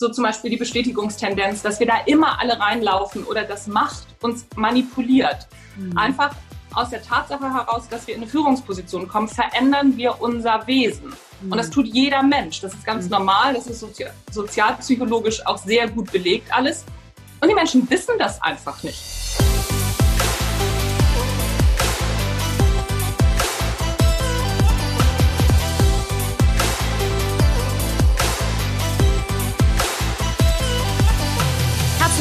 so zum Beispiel die Bestätigungstendenz, dass wir da immer alle reinlaufen oder das Macht uns manipuliert. Mhm. Einfach aus der Tatsache heraus, dass wir in eine Führungsposition kommen, verändern wir unser Wesen. Und das mhm. tut jeder Mensch. Das ist ganz mhm. normal. Das ist sozi sozialpsychologisch auch sehr gut belegt alles. Und die Menschen wissen das einfach nicht.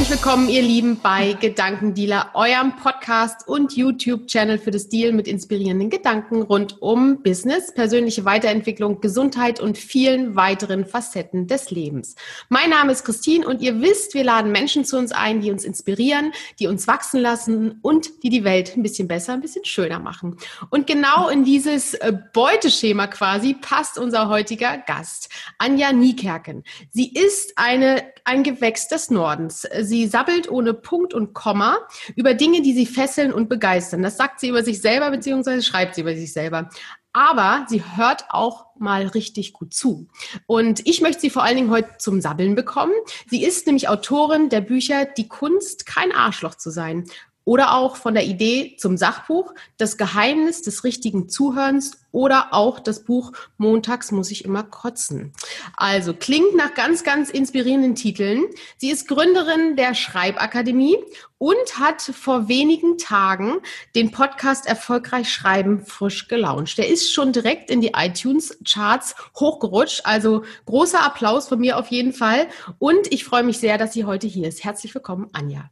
Herzlich willkommen, ihr Lieben, bei Gedankendealer, eurem Podcast und YouTube-Channel für das Deal mit inspirierenden Gedanken rund um Business, persönliche Weiterentwicklung, Gesundheit und vielen weiteren Facetten des Lebens. Mein Name ist Christine und ihr wisst, wir laden Menschen zu uns ein, die uns inspirieren, die uns wachsen lassen und die die Welt ein bisschen besser, ein bisschen schöner machen. Und genau in dieses äh, Beuteschema quasi passt unser heutiger Gast, Anja Niekerken. Sie ist eine, ein Gewächs des Nordens. Sie Sie sabbelt ohne Punkt und Komma über Dinge, die sie fesseln und begeistern. Das sagt sie über sich selber, beziehungsweise schreibt sie über sich selber. Aber sie hört auch mal richtig gut zu. Und ich möchte sie vor allen Dingen heute zum Sabbeln bekommen. Sie ist nämlich Autorin der Bücher Die Kunst, kein Arschloch zu sein oder auch von der Idee zum Sachbuch, das Geheimnis des richtigen Zuhörens oder auch das Buch Montags muss ich immer kotzen. Also klingt nach ganz, ganz inspirierenden Titeln. Sie ist Gründerin der Schreibakademie und hat vor wenigen Tagen den Podcast Erfolgreich Schreiben frisch gelauncht. Der ist schon direkt in die iTunes-Charts hochgerutscht. Also großer Applaus von mir auf jeden Fall. Und ich freue mich sehr, dass sie heute hier ist. Herzlich willkommen, Anja.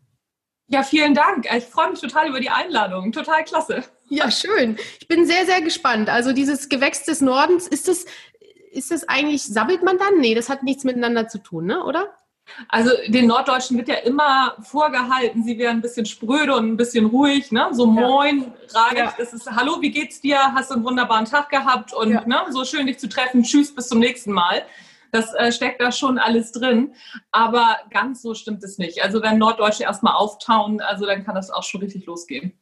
Ja, vielen Dank. Ich freue mich total über die Einladung. Total klasse. Ja, schön. Ich bin sehr, sehr gespannt. Also dieses Gewächs des Nordens, ist das, ist das eigentlich, sabbelt man dann? Nee, das hat nichts miteinander zu tun, ne? oder? Also den Norddeutschen wird ja immer vorgehalten, sie wären ein bisschen spröde und ein bisschen ruhig, ne? So moin, ja. ja. das ist Hallo, wie geht's dir? Hast du einen wunderbaren Tag gehabt und ja. ne, so schön dich zu treffen. Tschüss, bis zum nächsten Mal. Das äh, steckt da schon alles drin. Aber ganz so stimmt es nicht. Also wenn Norddeutsche erstmal auftauen, also dann kann das auch schon richtig losgehen.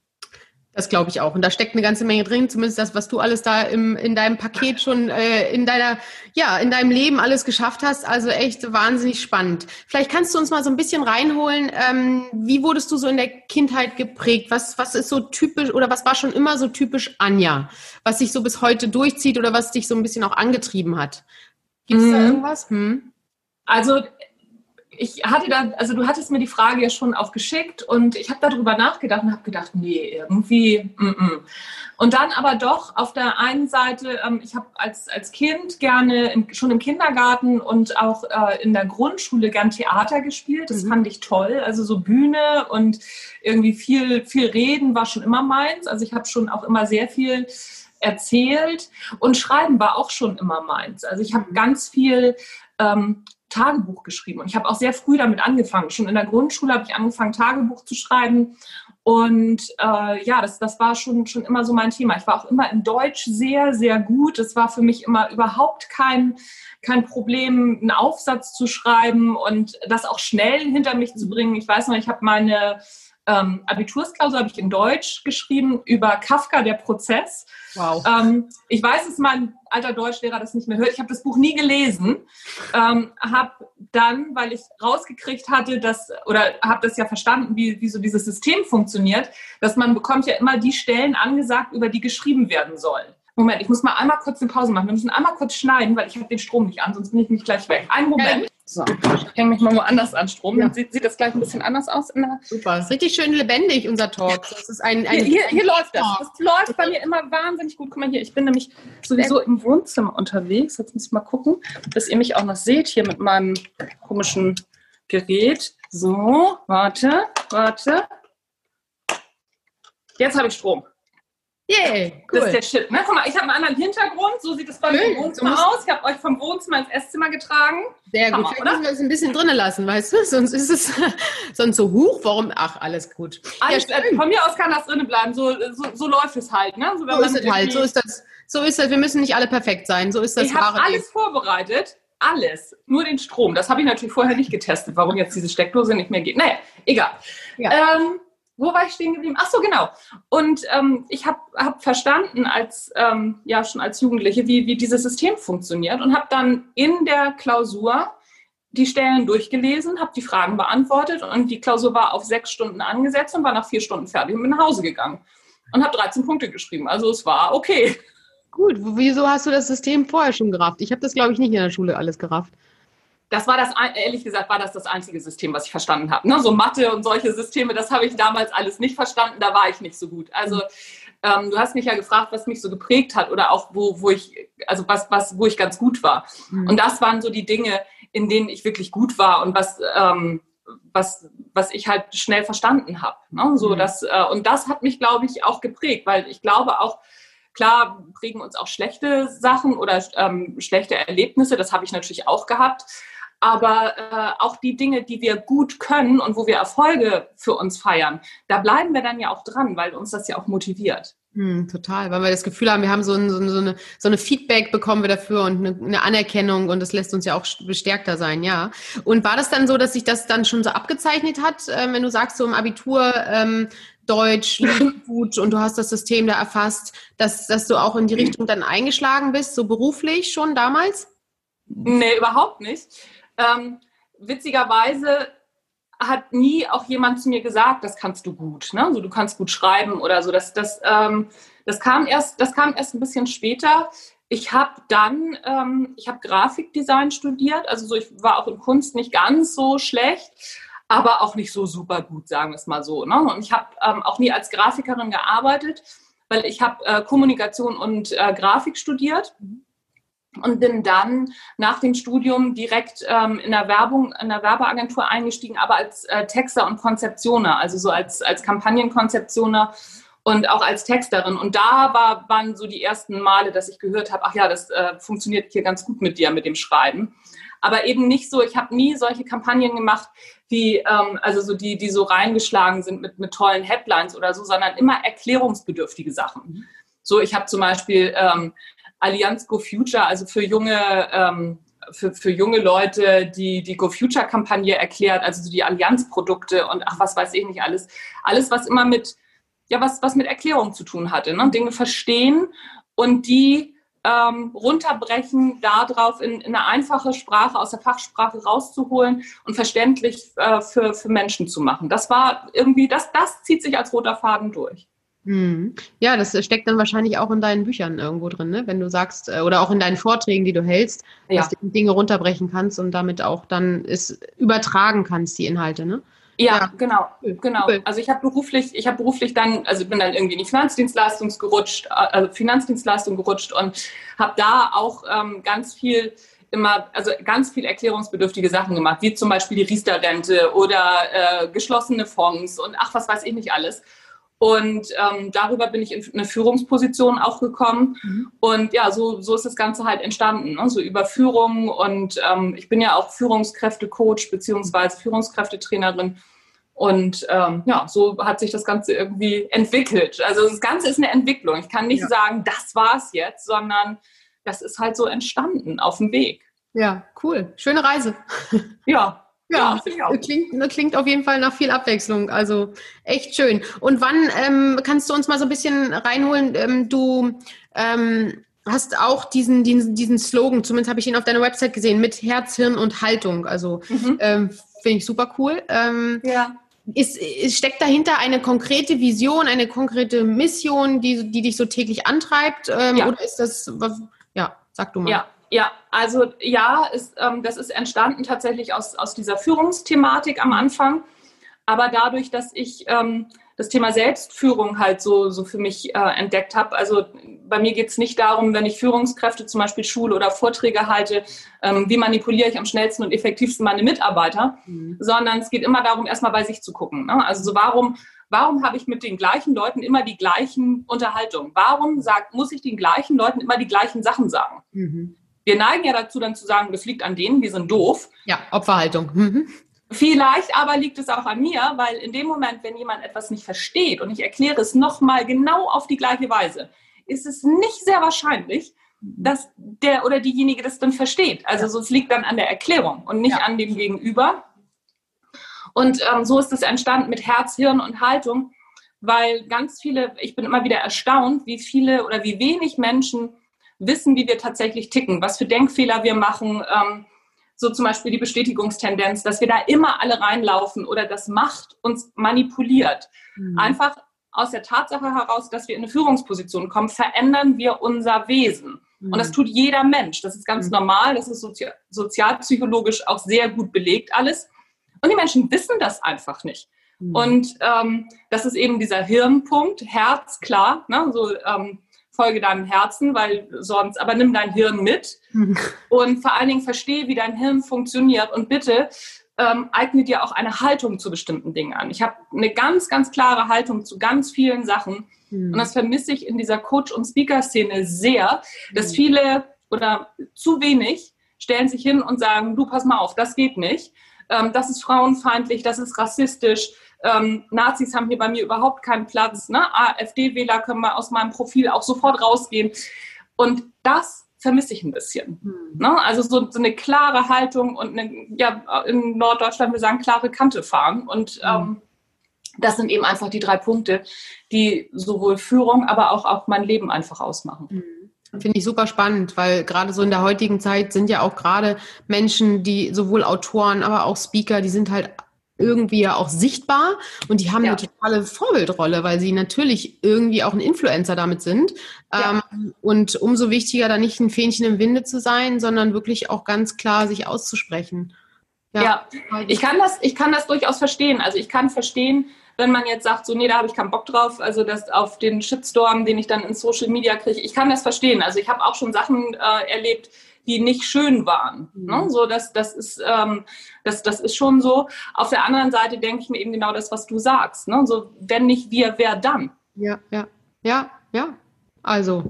Das glaube ich auch. Und da steckt eine ganze Menge drin, zumindest das, was du alles da im, in deinem Paket schon äh, in deiner, ja, in deinem Leben alles geschafft hast. Also echt wahnsinnig spannend. Vielleicht kannst du uns mal so ein bisschen reinholen. Ähm, wie wurdest du so in der Kindheit geprägt? Was, was ist so typisch oder was war schon immer so typisch Anja? Was sich so bis heute durchzieht oder was dich so ein bisschen auch angetrieben hat? Gibt es mhm. da irgendwas? Hm? Also ich hatte da, also du hattest mir die Frage ja schon auch geschickt und ich habe darüber nachgedacht und habe gedacht, nee, irgendwie. Mm -mm. Und dann aber doch auf der einen Seite, ähm, ich habe als, als Kind gerne im, schon im Kindergarten und auch äh, in der Grundschule gern Theater gespielt. Das mhm. fand ich toll. Also so Bühne und irgendwie viel, viel Reden war schon immer meins. Also ich habe schon auch immer sehr viel erzählt und Schreiben war auch schon immer meins. Also ich habe ganz viel ähm, Tagebuch geschrieben und ich habe auch sehr früh damit angefangen. Schon in der Grundschule habe ich angefangen, Tagebuch zu schreiben und äh, ja, das, das war schon, schon immer so mein Thema. Ich war auch immer in Deutsch sehr, sehr gut. Es war für mich immer überhaupt kein, kein Problem, einen Aufsatz zu schreiben und das auch schnell hinter mich zu bringen. Ich weiß noch, ich habe meine ähm, Abitursklausur habe ich in Deutsch geschrieben über Kafka, der Prozess. Wow. Ähm, ich weiß, dass mein alter Deutschlehrer das nicht mehr hört. Ich habe das Buch nie gelesen. Ähm, habe dann, weil ich rausgekriegt hatte, dass, oder habe das ja verstanden, wie, wie so dieses System funktioniert, dass man bekommt ja immer die Stellen angesagt, über die geschrieben werden sollen. Moment, ich muss mal einmal kurz eine Pause machen. Wir müssen einmal kurz schneiden, weil ich habe den Strom nicht an, sonst bin ich nicht gleich weg. Einen Moment. So, ich hänge mich mal woanders an Strom. Dann sieht, sieht, das gleich ein bisschen anders aus. Super, ist richtig schön lebendig, unser Talk. Das ist ein, ein, hier, hier, hier läuft das. Das läuft bei mir immer wahnsinnig gut. Guck mal hier, ich bin nämlich sowieso im Wohnzimmer unterwegs. Jetzt muss ich mal gucken, dass ihr mich auch noch seht hier mit meinem komischen Gerät. So, warte, warte. Jetzt habe ich Strom. Yay, cool. Das ist der Shit. Ne? Guck mal, ich habe einen anderen Hintergrund. So sieht es bei mir im Wohnzimmer aus. Ich habe euch vom Wohnzimmer ins Esszimmer getragen. Sehr gut. Vielleicht müssen wir es ein bisschen drinnen lassen, weißt du? Sonst ist es sonst so hoch. Warum? Ach, alles gut. Alles, ja, von mir aus kann das drinnen bleiben. So, so, so, läuft es halt. Ne? So, so ist es halt. So ist das. So ist das. Wir müssen nicht alle perfekt sein. So ist das. Ich habe alles vorbereitet. Alles. Nur den Strom. Das habe ich natürlich vorher nicht getestet, warum jetzt diese Steckdose nicht mehr geht. Naja, egal. Ja. Ähm, wo war ich stehen geblieben? Ach so, genau. Und ähm, ich habe hab verstanden, als ähm, ja schon als Jugendliche, wie, wie dieses System funktioniert und habe dann in der Klausur die Stellen durchgelesen, habe die Fragen beantwortet und die Klausur war auf sechs Stunden angesetzt und war nach vier Stunden fertig und bin nach Hause gegangen und habe 13 Punkte geschrieben. Also es war okay. Gut, wieso hast du das System vorher schon gerafft? Ich habe das, glaube ich, nicht in der Schule alles gerafft. Das war das, ehrlich gesagt, war das das einzige System, was ich verstanden habe. Ne? So Mathe und solche Systeme, das habe ich damals alles nicht verstanden, da war ich nicht so gut. Also ähm, du hast mich ja gefragt, was mich so geprägt hat oder auch wo, wo ich, also was, was, wo ich ganz gut war. Mhm. Und das waren so die Dinge, in denen ich wirklich gut war und was, ähm, was, was ich halt schnell verstanden habe. Ne? So, mhm. das, äh, und das hat mich, glaube ich, auch geprägt, weil ich glaube auch, klar prägen uns auch schlechte Sachen oder ähm, schlechte Erlebnisse, das habe ich natürlich auch gehabt. Aber äh, auch die Dinge, die wir gut können und wo wir Erfolge für uns feiern, da bleiben wir dann ja auch dran, weil uns das ja auch motiviert. Hm, total, weil wir das Gefühl haben, wir haben so, ein, so, eine, so eine Feedback bekommen wir dafür und eine, eine, Anerkennung und das lässt uns ja auch bestärkter sein, ja. Und war das dann so, dass sich das dann schon so abgezeichnet hat, äh, wenn du sagst, so im Abitur ähm, Deutsch, gut und du hast das System da erfasst, dass, dass du auch in die Richtung dann eingeschlagen bist, so beruflich schon damals? Nee, überhaupt nicht. Ähm, witzigerweise hat nie auch jemand zu mir gesagt, das kannst du gut, ne? Also du kannst gut schreiben oder so. Das, das, ähm, das kam erst, das kam erst ein bisschen später. Ich habe dann, ähm, ich habe Grafikdesign studiert, also so, ich war auch in Kunst nicht ganz so schlecht, aber auch nicht so super gut, sagen wir es mal so. Ne? Und ich habe ähm, auch nie als Grafikerin gearbeitet, weil ich habe äh, Kommunikation und äh, Grafik studiert. Mhm und bin dann nach dem Studium direkt ähm, in der Werbung, in der Werbeagentur eingestiegen, aber als äh, Texter und Konzeptioner, also so als, als Kampagnenkonzeptioner und auch als Texterin. Und da war, waren so die ersten Male, dass ich gehört habe, ach ja, das äh, funktioniert hier ganz gut mit dir, mit dem Schreiben. Aber eben nicht so, ich habe nie solche Kampagnen gemacht, wie, ähm, also so die, die so reingeschlagen sind mit, mit tollen Headlines oder so, sondern immer erklärungsbedürftige Sachen. So, ich habe zum Beispiel ähm, Allianz Go Future, also für junge, ähm, für, für junge Leute, die die Go Future Kampagne erklärt, also so die Allianz-Produkte und ach, was weiß ich nicht alles. Alles, was immer mit, ja, was, was mit Erklärung zu tun hatte. Ne? Dinge verstehen und die ähm, runterbrechen, darauf in, in, eine einfache Sprache aus der Fachsprache rauszuholen und verständlich äh, für, für Menschen zu machen. Das war irgendwie, das, das zieht sich als roter Faden durch. Hm. Ja, das steckt dann wahrscheinlich auch in deinen Büchern irgendwo drin, ne? wenn du sagst, äh, oder auch in deinen Vorträgen, die du hältst, ja. dass du Dinge runterbrechen kannst und damit auch dann es übertragen kannst, die Inhalte, ne? Ja, ja. genau, genau. Also ich habe beruflich, ich habe beruflich dann, also bin dann irgendwie in die Finanzdienstleistung gerutscht, äh, also Finanzdienstleistung gerutscht und habe da auch ähm, ganz viel immer, also ganz viel erklärungsbedürftige Sachen gemacht, wie zum Beispiel die Riester-Rente oder äh, geschlossene Fonds und ach, was weiß ich nicht alles. Und ähm, darüber bin ich in eine Führungsposition auch gekommen. Mhm. Und ja, so, so ist das Ganze halt entstanden. Ne? So über Führung. Und ähm, ich bin ja auch Führungskräftecoach beziehungsweise Führungskräftetrainerin. Und ähm, ja, so hat sich das Ganze irgendwie entwickelt. Also das Ganze ist eine Entwicklung. Ich kann nicht ja. sagen, das war's jetzt, sondern das ist halt so entstanden auf dem Weg. Ja, cool. Schöne Reise. Ja, ja, ja klingt, klingt auf jeden Fall nach viel Abwechslung. Also echt schön. Und wann ähm, kannst du uns mal so ein bisschen reinholen? Ähm, du ähm, hast auch diesen, diesen, diesen Slogan, zumindest habe ich ihn auf deiner Website gesehen, mit Herz, Hirn und Haltung. Also mhm. ähm, finde ich super cool. Ähm, ja. Ist, ist, steckt dahinter eine konkrete Vision, eine konkrete Mission, die, die dich so täglich antreibt? Ähm, ja. Oder ist das, ja, sag du mal. Ja, ja, also ja, ist, ähm, das ist entstanden tatsächlich aus, aus dieser Führungsthematik am Anfang. Aber dadurch, dass ich ähm, das Thema Selbstführung halt so, so für mich äh, entdeckt habe, also bei mir geht es nicht darum, wenn ich Führungskräfte zum Beispiel schule oder Vorträge halte, ähm, wie manipuliere ich am schnellsten und effektivsten meine Mitarbeiter, mhm. sondern es geht immer darum, erstmal bei sich zu gucken. Ne? Also so warum Warum habe ich mit den gleichen Leuten immer die gleichen Unterhaltungen? Warum sagt, muss ich den gleichen Leuten immer die gleichen Sachen sagen? Mhm. Wir neigen ja dazu, dann zu sagen, das liegt an denen, die sind doof. Ja, Opferhaltung. Mhm. Vielleicht aber liegt es auch an mir, weil in dem Moment, wenn jemand etwas nicht versteht und ich erkläre es nochmal genau auf die gleiche Weise, ist es nicht sehr wahrscheinlich, dass der oder diejenige das dann versteht. Also so, es liegt dann an der Erklärung und nicht ja. an dem Gegenüber. Und ähm, so ist es entstanden mit Herz, Hirn und Haltung, weil ganz viele, ich bin immer wieder erstaunt, wie viele oder wie wenig Menschen wissen, wie wir tatsächlich ticken, was für Denkfehler wir machen, ähm, so zum Beispiel die Bestätigungstendenz, dass wir da immer alle reinlaufen oder das Macht uns manipuliert. Mhm. Einfach aus der Tatsache heraus, dass wir in eine Führungsposition kommen, verändern wir unser Wesen. Mhm. Und das mhm. tut jeder Mensch. Das ist ganz mhm. normal. Das ist sozi sozialpsychologisch auch sehr gut belegt alles. Und die Menschen wissen das einfach nicht. Mhm. Und ähm, das ist eben dieser Hirnpunkt, Herz, klar, ne? so ähm, folge deinem Herzen, weil sonst, aber nimm dein Hirn mit mhm. und vor allen Dingen verstehe, wie dein Hirn funktioniert und bitte ähm, eigne dir auch eine Haltung zu bestimmten Dingen an. Ich habe eine ganz, ganz klare Haltung zu ganz vielen Sachen mhm. und das vermisse ich in dieser Coach- und Speaker-Szene sehr, dass mhm. viele oder zu wenig stellen sich hin und sagen, du pass mal auf, das geht nicht, ähm, das ist frauenfeindlich, das ist rassistisch, ähm, Nazis haben hier bei mir überhaupt keinen Platz. Ne? AfD-Wähler können mal aus meinem Profil auch sofort rausgehen. Und das vermisse ich ein bisschen. Hm. Ne? Also so, so, eine klare Haltung und eine, ja, in Norddeutschland wir sagen klare Kante fahren. Und hm. ähm, das sind eben einfach die drei Punkte, die sowohl Führung, aber auch, auch mein Leben einfach ausmachen. Hm. Finde ich super spannend, weil gerade so in der heutigen Zeit sind ja auch gerade Menschen, die sowohl Autoren, aber auch Speaker, die sind halt irgendwie ja auch sichtbar und die haben ja. eine totale Vorbildrolle, weil sie natürlich irgendwie auch ein Influencer damit sind. Ja. Ähm, und umso wichtiger, da nicht ein Fähnchen im Winde zu sein, sondern wirklich auch ganz klar sich auszusprechen. Ja, ja. ich kann das, ich kann das durchaus verstehen. Also ich kann verstehen, wenn man jetzt sagt, so, nee, da habe ich keinen Bock drauf, also das auf den Shitstorm, den ich dann in Social Media kriege, ich kann das verstehen. Also ich habe auch schon Sachen äh, erlebt, die nicht schön waren. Mhm. Ne? So, das, das, ist, ähm, das, das ist schon so. Auf der anderen Seite denke ich mir eben genau das, was du sagst. Ne? So, wenn nicht wir, wer dann? Ja, ja, ja, ja. Also,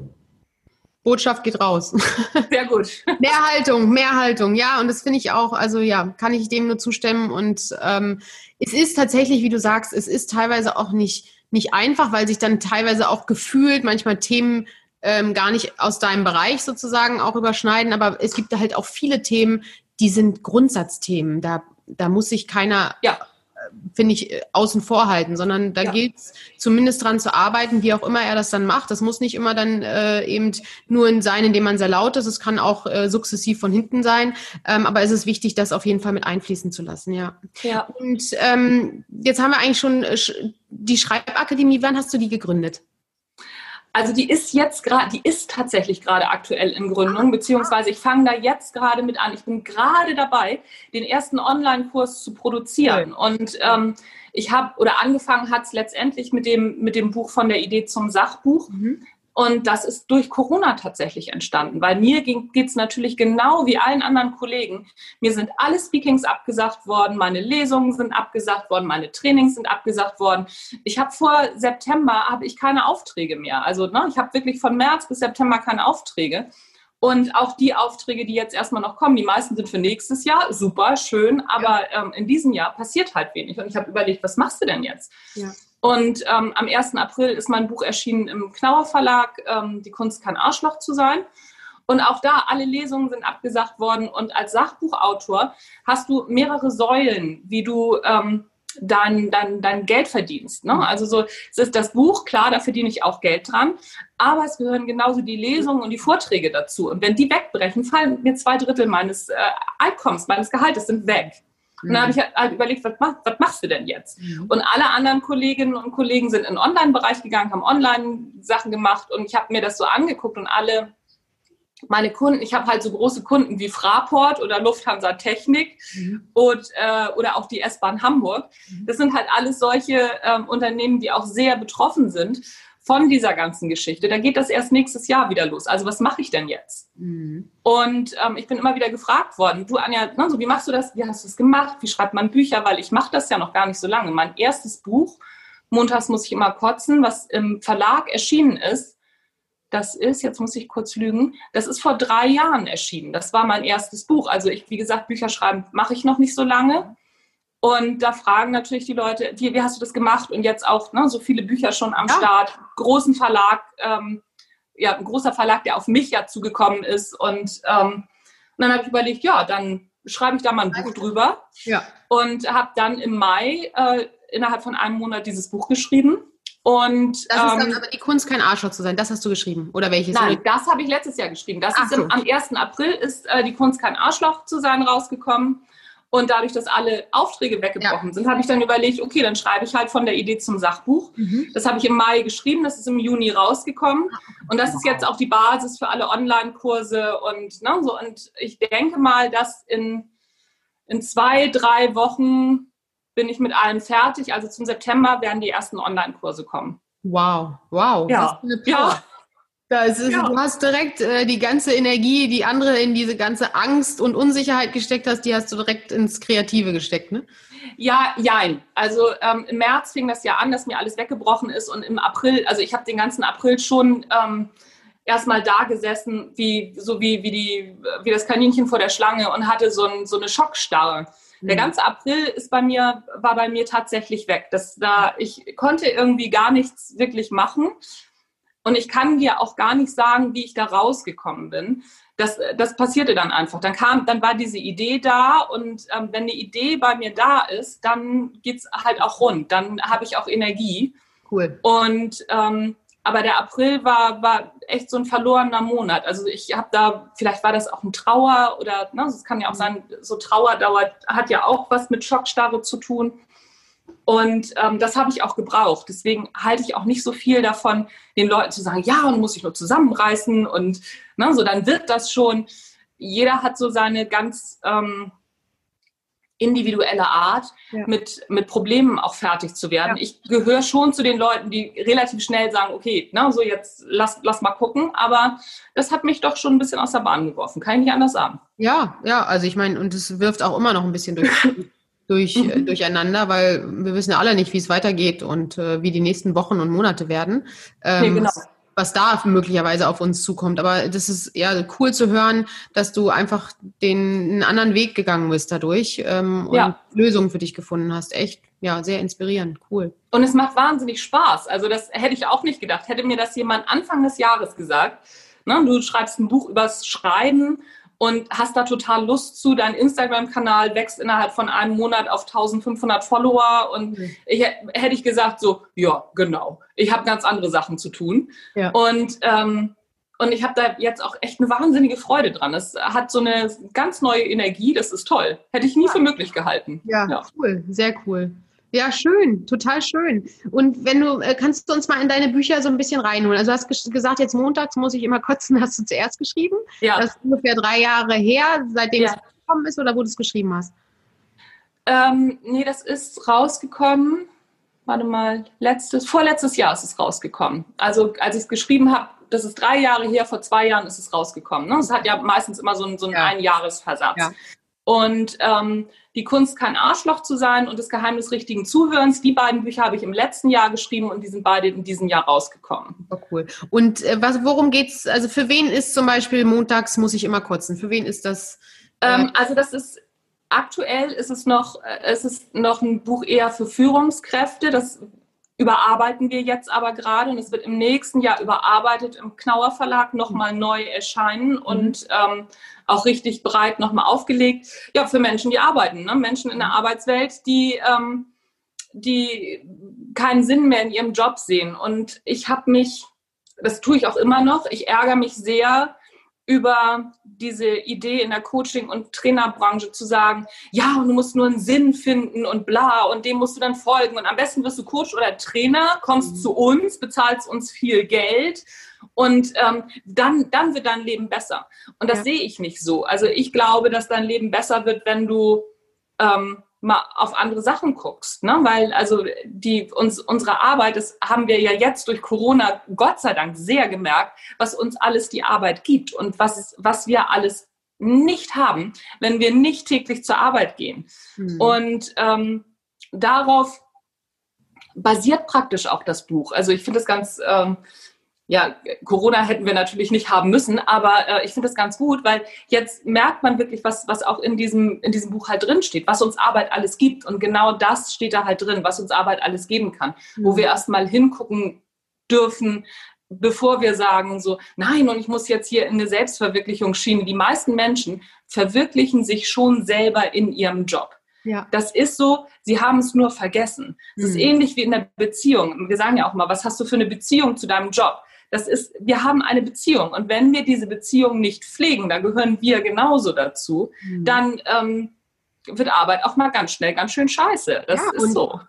Botschaft geht raus. Sehr gut. mehr Haltung, mehr Haltung. Ja, und das finde ich auch, also ja, kann ich dem nur zustimmen. Und ähm, es ist tatsächlich, wie du sagst, es ist teilweise auch nicht, nicht einfach, weil sich dann teilweise auch gefühlt manchmal Themen ähm, gar nicht aus deinem Bereich sozusagen auch überschneiden, aber es gibt da halt auch viele Themen, die sind Grundsatzthemen. Da, da muss sich keiner, ja. Äh, finde ich, äh, außen vor halten, sondern da ja. gilt es zumindest dran zu arbeiten, wie auch immer er das dann macht. Das muss nicht immer dann äh, eben nur sein, indem man sehr laut ist. Es kann auch äh, sukzessiv von hinten sein. Ähm, aber es ist wichtig, das auf jeden Fall mit einfließen zu lassen, ja. ja. Und ähm, jetzt haben wir eigentlich schon äh, die Schreibakademie. Wann hast du die gegründet? Also die ist jetzt gerade, die ist tatsächlich gerade aktuell in Gründung, beziehungsweise ich fange da jetzt gerade mit an. Ich bin gerade dabei, den ersten Online-Kurs zu produzieren. Und ähm, ich habe oder angefangen hat es letztendlich mit dem, mit dem Buch von der Idee zum Sachbuch. Mhm. Und das ist durch Corona tatsächlich entstanden, weil mir geht es natürlich genau wie allen anderen Kollegen. Mir sind alle Speakings abgesagt worden, meine Lesungen sind abgesagt worden, meine Trainings sind abgesagt worden. Ich habe vor September habe ich keine Aufträge mehr. Also ne, ich habe wirklich von März bis September keine Aufträge. Und auch die Aufträge, die jetzt erstmal noch kommen, die meisten sind für nächstes Jahr, super, schön, aber ja. ähm, in diesem Jahr passiert halt wenig. Und ich habe überlegt, was machst du denn jetzt? Ja. Und ähm, am 1. April ist mein Buch erschienen im Knauer Verlag, ähm, Die Kunst kann Arschloch zu sein. Und auch da, alle Lesungen sind abgesagt worden. Und als Sachbuchautor hast du mehrere Säulen, wie du ähm, dein, dein, dein Geld verdienst. Ne? Also so, es ist das Buch, klar, da verdiene ich auch Geld dran. Aber es gehören genauso die Lesungen und die Vorträge dazu. Und wenn die wegbrechen, fallen mir zwei Drittel meines äh, Einkommens, meines Gehaltes sind weg. Und dann habe ich halt überlegt, was, mach, was machst du denn jetzt? Mhm. Und alle anderen Kolleginnen und Kollegen sind in den Online-Bereich gegangen, haben Online-Sachen gemacht und ich habe mir das so angeguckt und alle meine Kunden, ich habe halt so große Kunden wie Fraport oder Lufthansa Technik mhm. und, äh, oder auch die S-Bahn Hamburg. Mhm. Das sind halt alles solche ähm, Unternehmen, die auch sehr betroffen sind von dieser ganzen Geschichte. Da geht das erst nächstes Jahr wieder los. Also was mache ich denn jetzt? Mhm. Und ähm, ich bin immer wieder gefragt worden, du Anja, ne, so, wie machst du das? Wie hast du das gemacht? Wie schreibt man Bücher? Weil ich mache das ja noch gar nicht so lange. Mein erstes Buch, Montags muss ich immer kotzen, was im Verlag erschienen ist, das ist, jetzt muss ich kurz lügen, das ist vor drei Jahren erschienen. Das war mein erstes Buch. Also ich, wie gesagt, Bücher schreiben mache ich noch nicht so lange. Und da fragen natürlich die Leute, wie, wie hast du das gemacht? Und jetzt auch ne, so viele Bücher schon am ja. Start, großen Verlag, ähm, ja, ein großer Verlag, der auf mich ja zugekommen ist. Und, ähm, und dann habe ich überlegt, ja, dann schreibe ich da mal ein Buch drüber. Ja. Und habe dann im Mai äh, innerhalb von einem Monat dieses Buch geschrieben. Und das ist dann ähm, aber die Kunst, kein Arschloch zu sein. Das hast du geschrieben oder welches? Nein, das habe ich letztes Jahr geschrieben. Das Ach ist im, am 1. April ist äh, die Kunst, kein Arschloch zu sein rausgekommen. Und dadurch, dass alle Aufträge weggebrochen ja. sind, habe ich dann überlegt, okay, dann schreibe ich halt von der Idee zum Sachbuch. Mhm. Das habe ich im Mai geschrieben, das ist im Juni rausgekommen. Und das ist jetzt auch die Basis für alle Online-Kurse und ne, so. Und ich denke mal, dass in, in zwei, drei Wochen bin ich mit allem fertig. Also zum September werden die ersten Online-Kurse kommen. Wow, wow. Ja. ja. Das ist, ja. Du hast direkt äh, die ganze Energie, die andere in diese ganze Angst und Unsicherheit gesteckt hast, die hast du direkt ins Kreative gesteckt, ne? Ja, jein. Also ähm, im März fing das ja an, dass mir alles weggebrochen ist und im April, also ich habe den ganzen April schon ähm, erstmal da gesessen, wie, so wie, wie, die, wie das Kaninchen vor der Schlange und hatte so, ein, so eine Schockstarre. Mhm. Der ganze April ist bei mir, war bei mir tatsächlich weg. Das, da, ich konnte irgendwie gar nichts wirklich machen. Und ich kann dir auch gar nicht sagen, wie ich da rausgekommen bin. Das, das passierte dann einfach. Dann kam, dann war diese Idee da und ähm, wenn eine Idee bei mir da ist, dann geht es halt auch rund. Dann habe ich auch Energie. Cool. Und ähm, aber der April war, war echt so ein verlorener Monat. Also ich habe da, vielleicht war das auch ein Trauer oder, ne, es kann ja auch mhm. sein, so Trauer dauert, hat ja auch was mit Schockstarre zu tun. Und ähm, das habe ich auch gebraucht. Deswegen halte ich auch nicht so viel davon, den Leuten zu sagen, ja, und muss ich nur zusammenreißen und ne, so, dann wird das schon. Jeder hat so seine ganz ähm, individuelle Art, ja. mit, mit Problemen auch fertig zu werden. Ja. Ich gehöre schon zu den Leuten, die relativ schnell sagen, okay, na, so jetzt lass, lass mal gucken. Aber das hat mich doch schon ein bisschen aus der Bahn geworfen. Kann ich nicht anders sagen. Ja, ja, also ich meine, und es wirft auch immer noch ein bisschen durch durch, äh, mhm. durcheinander, weil wir wissen ja alle nicht, wie es weitergeht und äh, wie die nächsten Wochen und Monate werden. Ähm, nee, genau. was, da möglicherweise auf uns zukommt. Aber das ist ja cool zu hören, dass du einfach den einen anderen Weg gegangen bist dadurch ähm, und ja. Lösungen für dich gefunden hast. Echt, ja, sehr inspirierend, cool. Und es macht wahnsinnig Spaß. Also das hätte ich auch nicht gedacht. Hätte mir das jemand Anfang des Jahres gesagt, ne, du schreibst ein Buch übers Schreiben und hast da total Lust zu. Dein Instagram-Kanal wächst innerhalb von einem Monat auf 1500 Follower und mhm. ich, hätte ich gesagt so, ja, genau. Ich habe ganz andere Sachen zu tun. Ja. Und ähm, und ich habe da jetzt auch echt eine wahnsinnige Freude dran. Es hat so eine ganz neue Energie, das ist toll. Hätte ich nie für möglich gehalten. Ja, ja. cool, sehr cool. Ja, schön, total schön. Und wenn du, äh, kannst du uns mal in deine Bücher so ein bisschen reinholen? Also du hast gesagt, jetzt montags muss ich immer kotzen, hast du zuerst geschrieben? Ja. Das ist ungefähr drei Jahre her, seitdem ja. es gekommen ist oder wo du es geschrieben hast? Ähm, nee, das ist rausgekommen, warte mal, letztes, vorletztes Jahr ist es rausgekommen. Also als ich es geschrieben habe, das ist drei Jahre her, vor zwei Jahren ist es rausgekommen. Ne? Es hat ja meistens immer so einen, so einen ja. Einjahresversatz. Ja. Und ähm, die Kunst kein Arschloch zu sein und das Geheimnis richtigen Zuhörens. Die beiden Bücher habe ich im letzten Jahr geschrieben und die sind beide in diesem Jahr rausgekommen. Super cool. Und äh, was, worum geht's? Also für wen ist zum Beispiel montags muss ich immer kotzen? Für wen ist das? Äh ähm, also das ist aktuell ist es noch, äh, es ist noch ein Buch eher für Führungskräfte. Das überarbeiten wir jetzt aber gerade und es wird im nächsten Jahr überarbeitet im Knauer Verlag nochmal neu erscheinen mhm. und ähm, auch richtig breit nochmal aufgelegt. Ja, für Menschen, die arbeiten, ne? Menschen in der mhm. Arbeitswelt, die, ähm, die keinen Sinn mehr in ihrem Job sehen. Und ich habe mich, das tue ich auch immer noch, ich ärgere mich sehr, über diese Idee in der Coaching- und Trainerbranche zu sagen, ja, und du musst nur einen Sinn finden und bla, und dem musst du dann folgen. Und am besten wirst du Coach oder Trainer, kommst mhm. zu uns, bezahlst uns viel Geld und ähm, dann, dann wird dein Leben besser. Und das ja. sehe ich nicht so. Also ich glaube, dass dein Leben besser wird, wenn du ähm, mal auf andere Sachen guckst. Ne? Weil also die, uns, unsere Arbeit, das haben wir ja jetzt durch Corona Gott sei Dank sehr gemerkt, was uns alles die Arbeit gibt und was, was wir alles nicht haben, wenn wir nicht täglich zur Arbeit gehen. Mhm. Und ähm, darauf basiert praktisch auch das Buch. Also ich finde es ganz... Ähm, ja, Corona hätten wir natürlich nicht haben müssen, aber äh, ich finde das ganz gut, weil jetzt merkt man wirklich, was, was auch in diesem, in diesem Buch halt drin steht, was uns Arbeit alles gibt. Und genau das steht da halt drin, was uns Arbeit alles geben kann, mhm. wo wir erstmal hingucken dürfen, bevor wir sagen so, nein, und ich muss jetzt hier in eine Selbstverwirklichung schienen. Die meisten Menschen verwirklichen sich schon selber in ihrem Job. Ja. Das ist so, sie haben es nur vergessen. Es mhm. ist ähnlich wie in der Beziehung. Wir sagen ja auch mal, was hast du für eine Beziehung zu deinem Job? Das ist, wir haben eine Beziehung und wenn wir diese Beziehung nicht pflegen, da gehören wir genauso dazu, mhm. dann ähm, wird Arbeit auch mal ganz schnell ganz schön scheiße. Das ja, ist so.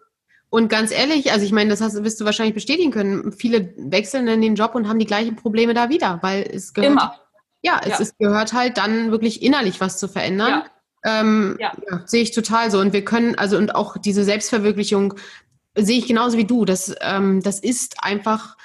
Und ganz ehrlich, also ich meine, das hast, wirst du wahrscheinlich bestätigen können. Viele wechseln in den Job und haben die gleichen Probleme da wieder, weil es gehört. Immer. Ja, es ja. Ist, gehört halt dann wirklich innerlich was zu verändern. Ja. Ähm, ja. sehe ich total so. Und wir können, also und auch diese Selbstverwirklichung sehe ich genauso wie du. Das, ähm, das ist einfach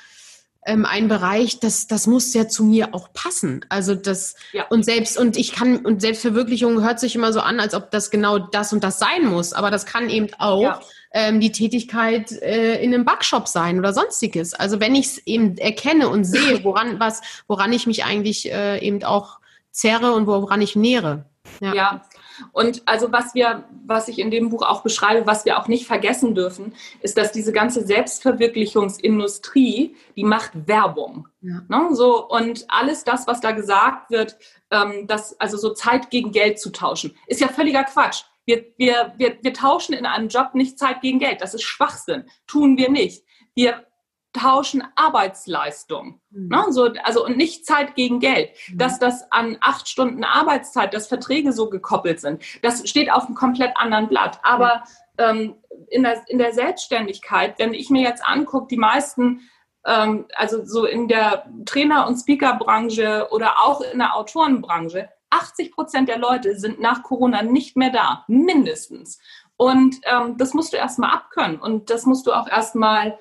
ähm, ein Bereich, das, das muss ja zu mir auch passen. Also das ja. und selbst und ich kann und Selbstverwirklichung hört sich immer so an, als ob das genau das und das sein muss. Aber das kann eben auch ja ähm, die Tätigkeit äh, in einem Backshop sein oder sonstiges. Also wenn ich es eben erkenne und sehe, woran was, woran ich mich eigentlich äh, eben auch zerre und woran ich nähere. Ja. ja. Und also was wir, was ich in dem Buch auch beschreibe, was wir auch nicht vergessen dürfen, ist, dass diese ganze Selbstverwirklichungsindustrie, die macht Werbung. Ja. Ne? So, und alles das, was da gesagt wird, ähm, das, also so Zeit gegen Geld zu tauschen, ist ja völliger Quatsch. Wir, wir, wir, wir tauschen in einem Job nicht Zeit gegen Geld. Das ist Schwachsinn. Tun wir nicht. Wir tauschen Arbeitsleistung. Mhm. Ne? So, also und nicht Zeit gegen Geld. Mhm. Dass das an acht Stunden Arbeitszeit, dass Verträge so gekoppelt sind, das steht auf einem komplett anderen Blatt. Aber ähm, in, der, in der Selbstständigkeit, wenn ich mir jetzt angucke, die meisten, ähm, also so in der Trainer- und Speakerbranche oder auch in der Autorenbranche, 80 Prozent der Leute sind nach Corona nicht mehr da, mindestens. Und ähm, das musst du erstmal abkönnen und das musst du auch erstmal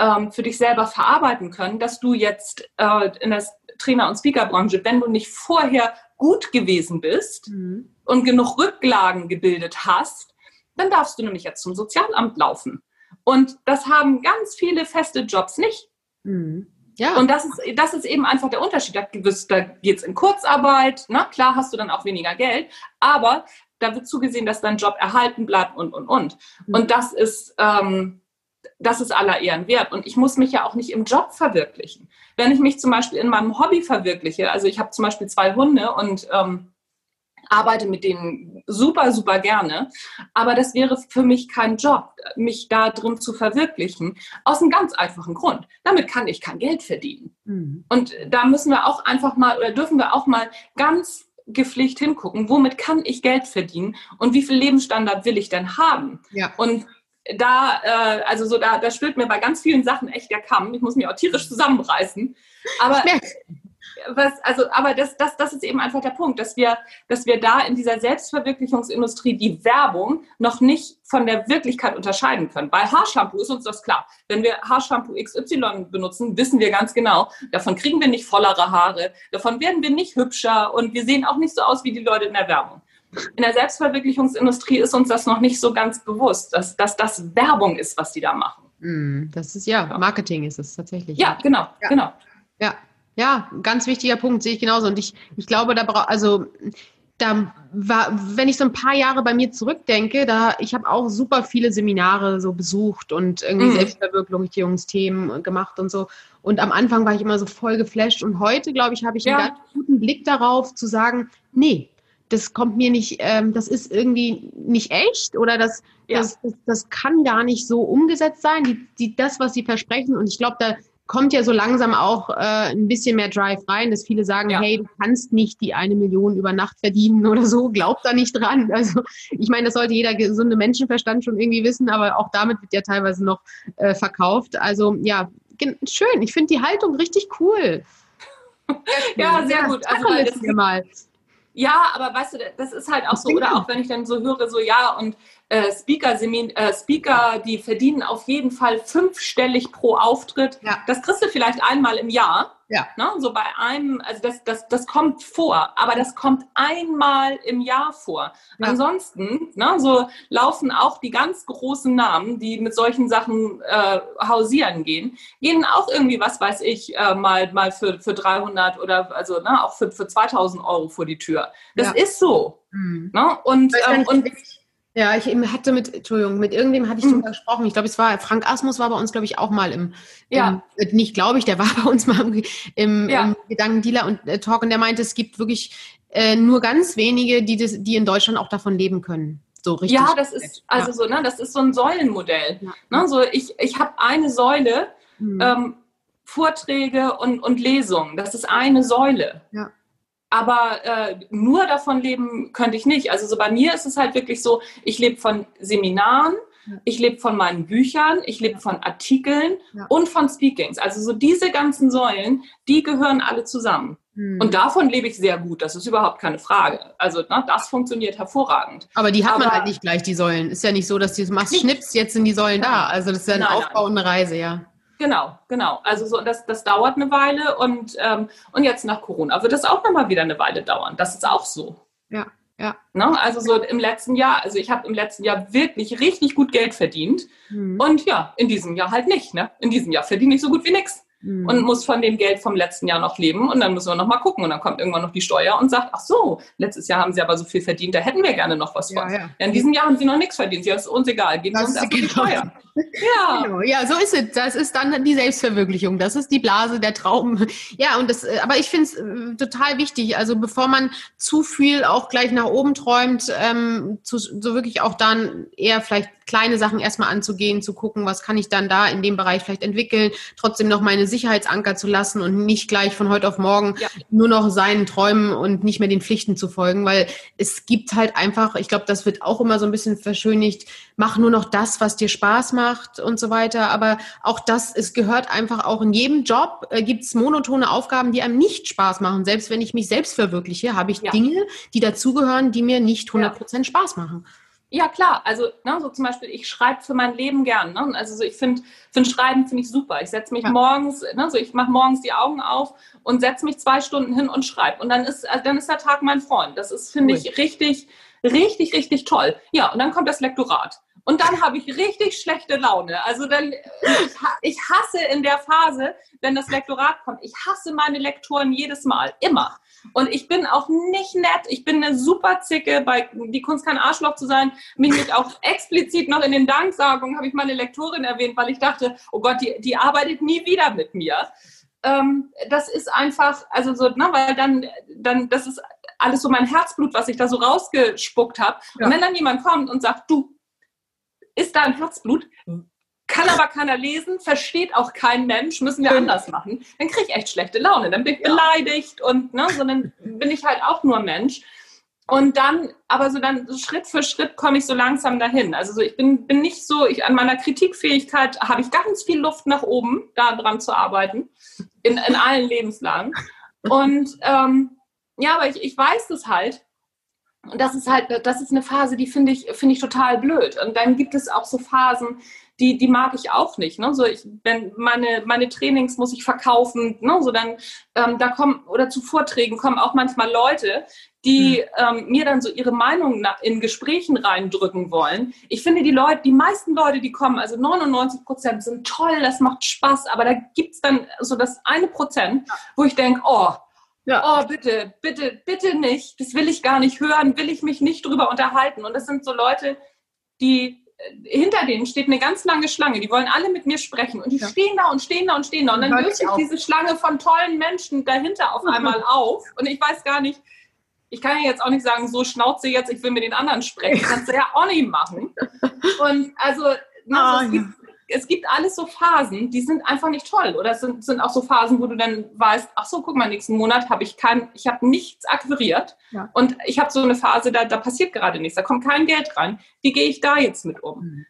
ähm, für dich selber verarbeiten können, dass du jetzt äh, in der Trainer- und Speakerbranche, wenn du nicht vorher gut gewesen bist mhm. und genug Rücklagen gebildet hast, dann darfst du nämlich jetzt zum Sozialamt laufen. Und das haben ganz viele feste Jobs nicht. Mhm. Ja. Und das ist, das ist eben einfach der Unterschied. Da, da geht es in Kurzarbeit, na ne? klar hast du dann auch weniger Geld, aber da wird zugesehen, dass dein Job erhalten bleibt und, und, und. Mhm. Und das ist, ähm, das ist aller Ehren wert. Und ich muss mich ja auch nicht im Job verwirklichen. Wenn ich mich zum Beispiel in meinem Hobby verwirkliche, also ich habe zum Beispiel zwei Hunde und ähm, arbeite mit denen super, super gerne. Aber das wäre für mich kein Job, mich da drin zu verwirklichen. Aus einem ganz einfachen Grund. Damit kann ich kein Geld verdienen. Mhm. Und da müssen wir auch einfach mal oder dürfen wir auch mal ganz gepflegt hingucken, womit kann ich Geld verdienen und wie viel Lebensstandard will ich denn haben? Ja. Und da, äh, also so, da, da spürt mir bei ganz vielen Sachen echt der Kamm. Ich muss mich auch tierisch zusammenreißen. Aber was, also, aber das, das, das ist eben einfach der Punkt, dass wir, dass wir da in dieser Selbstverwirklichungsindustrie die Werbung noch nicht von der Wirklichkeit unterscheiden können. Bei Haarshampoo ist uns das klar. Wenn wir Haarshampoo XY benutzen, wissen wir ganz genau, davon kriegen wir nicht vollere Haare, davon werden wir nicht hübscher und wir sehen auch nicht so aus wie die Leute in der Werbung. In der Selbstverwirklichungsindustrie ist uns das noch nicht so ganz bewusst, dass, dass das Werbung ist, was die da machen. Hm, das ist ja, Marketing ist es tatsächlich. Ja, genau, ja. genau. Ja, ja, ganz wichtiger Punkt, sehe ich genauso. Und ich, ich glaube, da braucht, also da war, wenn ich so ein paar Jahre bei mir zurückdenke, da ich habe auch super viele Seminare so besucht und irgendwie mhm. Selbstverwirklichungsthemen gemacht und so. Und am Anfang war ich immer so voll geflasht und heute, glaube ich, habe ich ja. einen ganz guten Blick darauf zu sagen, nee, das kommt mir nicht, ähm, das ist irgendwie nicht echt oder das, ja. das, das, das, kann gar nicht so umgesetzt sein, die, die, das, was sie versprechen. Und ich glaube, da kommt ja so langsam auch äh, ein bisschen mehr Drive rein, dass viele sagen, ja. hey, du kannst nicht die eine Million über Nacht verdienen oder so, glaub da nicht dran. Also ich meine, das sollte jeder gesunde Menschenverstand schon irgendwie wissen, aber auch damit wird ja teilweise noch äh, verkauft. Also ja, schön. Ich finde die Haltung richtig cool. ja, sehr gut. Also, weil das, mal. Ja, aber weißt du, das ist halt auch so, oder auch wenn ich dann so höre, so ja, und äh, Speaker, äh, Speaker, die verdienen auf jeden Fall fünfstellig pro Auftritt. Ja. Das kriegst du vielleicht einmal im Jahr. Ja. Ne? So bei einem, also das, das, das kommt vor, aber das kommt einmal im Jahr vor. Ja. Ansonsten, ne, so laufen auch die ganz großen Namen, die mit solchen Sachen äh, hausieren gehen, gehen auch irgendwie, was weiß ich, äh, mal, mal für, für 300 oder also ne, auch für, für 2000 Euro vor die Tür. Das ja. ist so. Mhm. Ne? Und, ähm, und ja, ich hatte mit, Entschuldigung, mit irgendwem hatte ich mhm. drüber gesprochen. Ich glaube, es war Frank Asmus war bei uns, glaube ich, auch mal im, ja. Im, nicht glaube ich, der war bei uns mal im, im, ja. im Gedankendealer und äh, Talk und der meinte, es gibt wirklich äh, nur ganz wenige, die, das, die in Deutschland auch davon leben können. so richtig. Ja, das ist also ja. so, ne, das ist so ein Säulenmodell. Ja. Ne, so ich ich habe eine Säule, mhm. ähm, Vorträge und, und Lesungen. Das ist eine Säule. Ja. Aber äh, nur davon leben könnte ich nicht. Also so bei mir ist es halt wirklich so, ich lebe von Seminaren, ich lebe von meinen Büchern, ich lebe von Artikeln ja. und von Speakings. Also so diese ganzen Säulen, die gehören alle zusammen. Hm. Und davon lebe ich sehr gut, das ist überhaupt keine Frage. Also na, das funktioniert hervorragend. Aber die hat Aber man halt nicht gleich, die Säulen. Ist ja nicht so, dass du es machst, schnippst, jetzt sind die Säulen da. Also das ist ja ein nein, Aufbau und eine Reise, ja. Genau, genau. Also so, das, das dauert eine Weile und, ähm, und jetzt nach Corona wird es auch nochmal wieder eine Weile dauern. Das ist auch so. Ja, ja. Ne? Also so im letzten Jahr, also ich habe im letzten Jahr wirklich richtig gut Geld verdient. Mhm. Und ja, in diesem Jahr halt nicht. Ne? In diesem Jahr verdiene ich so gut wie nichts mhm. und muss von dem Geld vom letzten Jahr noch leben und dann müssen wir noch mal gucken und dann kommt irgendwann noch die Steuer und sagt, ach so, letztes Jahr haben sie aber so viel verdient, da hätten wir gerne noch was von. Ja, ja. ja in diesem Jahr haben sie noch nichts verdient, ja, ist uns egal, geben sie uns erst die Steuer. Ja. Genau. ja, so ist es. Das ist dann die Selbstverwirklichung. Das ist die Blase der Traum. Ja, und das, aber ich finde es äh, total wichtig. Also bevor man zu viel auch gleich nach oben träumt, ähm, zu, so wirklich auch dann eher vielleicht kleine Sachen erstmal anzugehen, zu gucken, was kann ich dann da in dem Bereich vielleicht entwickeln, trotzdem noch meine Sicherheitsanker zu lassen und nicht gleich von heute auf morgen ja. nur noch seinen Träumen und nicht mehr den Pflichten zu folgen, weil es gibt halt einfach, ich glaube, das wird auch immer so ein bisschen verschönigt, mach nur noch das, was dir Spaß macht und so weiter. Aber auch das, es gehört einfach auch in jedem Job, äh, gibt es monotone Aufgaben, die einem nicht Spaß machen. Selbst wenn ich mich selbst verwirkliche, habe ich ja. Dinge, die dazugehören, die mir nicht 100% ja. Spaß machen. Ja, klar. Also, ne, so zum Beispiel, ich schreibe für mein Leben gern. Ne? Also, so, ich finde, für ein Schreiben finde ich super. Ich setze mich ja. morgens, ne, so ich mache morgens die Augen auf und setze mich zwei Stunden hin und schreibe. Und dann ist, also dann ist der Tag mein Freund. Das ist, finde cool. ich, richtig, richtig, richtig toll. Ja, und dann kommt das Lektorat. Und dann habe ich richtig schlechte Laune. Also dann, ich, ich hasse in der Phase, wenn das Lektorat kommt, ich hasse meine Lektoren jedes Mal, immer. Und ich bin auch nicht nett. Ich bin eine super Zicke, bei Die Kunst kein Arschloch zu sein. Mich nicht auch explizit noch in den Danksagungen habe ich meine Lektorin erwähnt, weil ich dachte, oh Gott, die, die arbeitet nie wieder mit mir. Ähm, das ist einfach, also so, ne, weil dann, dann, das ist alles so mein Herzblut, was ich da so rausgespuckt habe. Ja. Und wenn dann jemand kommt und sagt, du, ist da ein Herzblut? Kann aber keiner lesen, versteht auch kein Mensch, müssen wir anders machen, dann kriege ich echt schlechte Laune. Dann bin ich beleidigt und ne, so dann bin ich halt auch nur Mensch. Und dann, aber so dann Schritt für Schritt komme ich so langsam dahin. Also so, ich bin, bin nicht so, ich an meiner Kritikfähigkeit habe ich ganz viel Luft nach oben, da dran zu arbeiten, in, in allen Lebenslagen. Und ähm, ja, aber ich, ich weiß das halt. Und das ist halt, das ist eine Phase, die finde ich, finde ich total blöd. Und dann gibt es auch so Phasen, die, die mag ich auch nicht. Ne? So ich, wenn meine, meine Trainings muss ich verkaufen, ne? so dann ähm, da kommen oder zu Vorträgen kommen auch manchmal Leute, die mhm. ähm, mir dann so ihre Meinung in Gesprächen reindrücken wollen. Ich finde die Leute, die meisten Leute, die kommen, also 99 Prozent sind toll, das macht Spaß, aber da gibt es dann so das eine Prozent, wo ich denke, oh, ja. Oh, bitte, bitte, bitte nicht. Das will ich gar nicht hören, will ich mich nicht drüber unterhalten. Und das sind so Leute, die hinter denen steht eine ganz lange Schlange. Die wollen alle mit mir sprechen. Und die ja. stehen da und stehen da und stehen da. Und dann löst sich diese Schlange von tollen Menschen dahinter auf einmal auf. Und ich weiß gar nicht, ich kann ja jetzt auch nicht sagen, so schnauze jetzt, ich will mit den anderen sprechen. Das kannst du ja auch nicht machen. Und also, na, oh, es, gibt, es gibt alles so Phasen, die sind einfach nicht toll. Oder es sind, sind auch so Phasen, wo du dann weißt, ach so, guck mal, nächsten Monat habe ich kein, ich habe nichts akquiriert. Ja. Und ich habe so eine Phase, da, da passiert gerade nichts, da kommt kein Geld rein. Wie gehe ich da jetzt mit um? Mhm.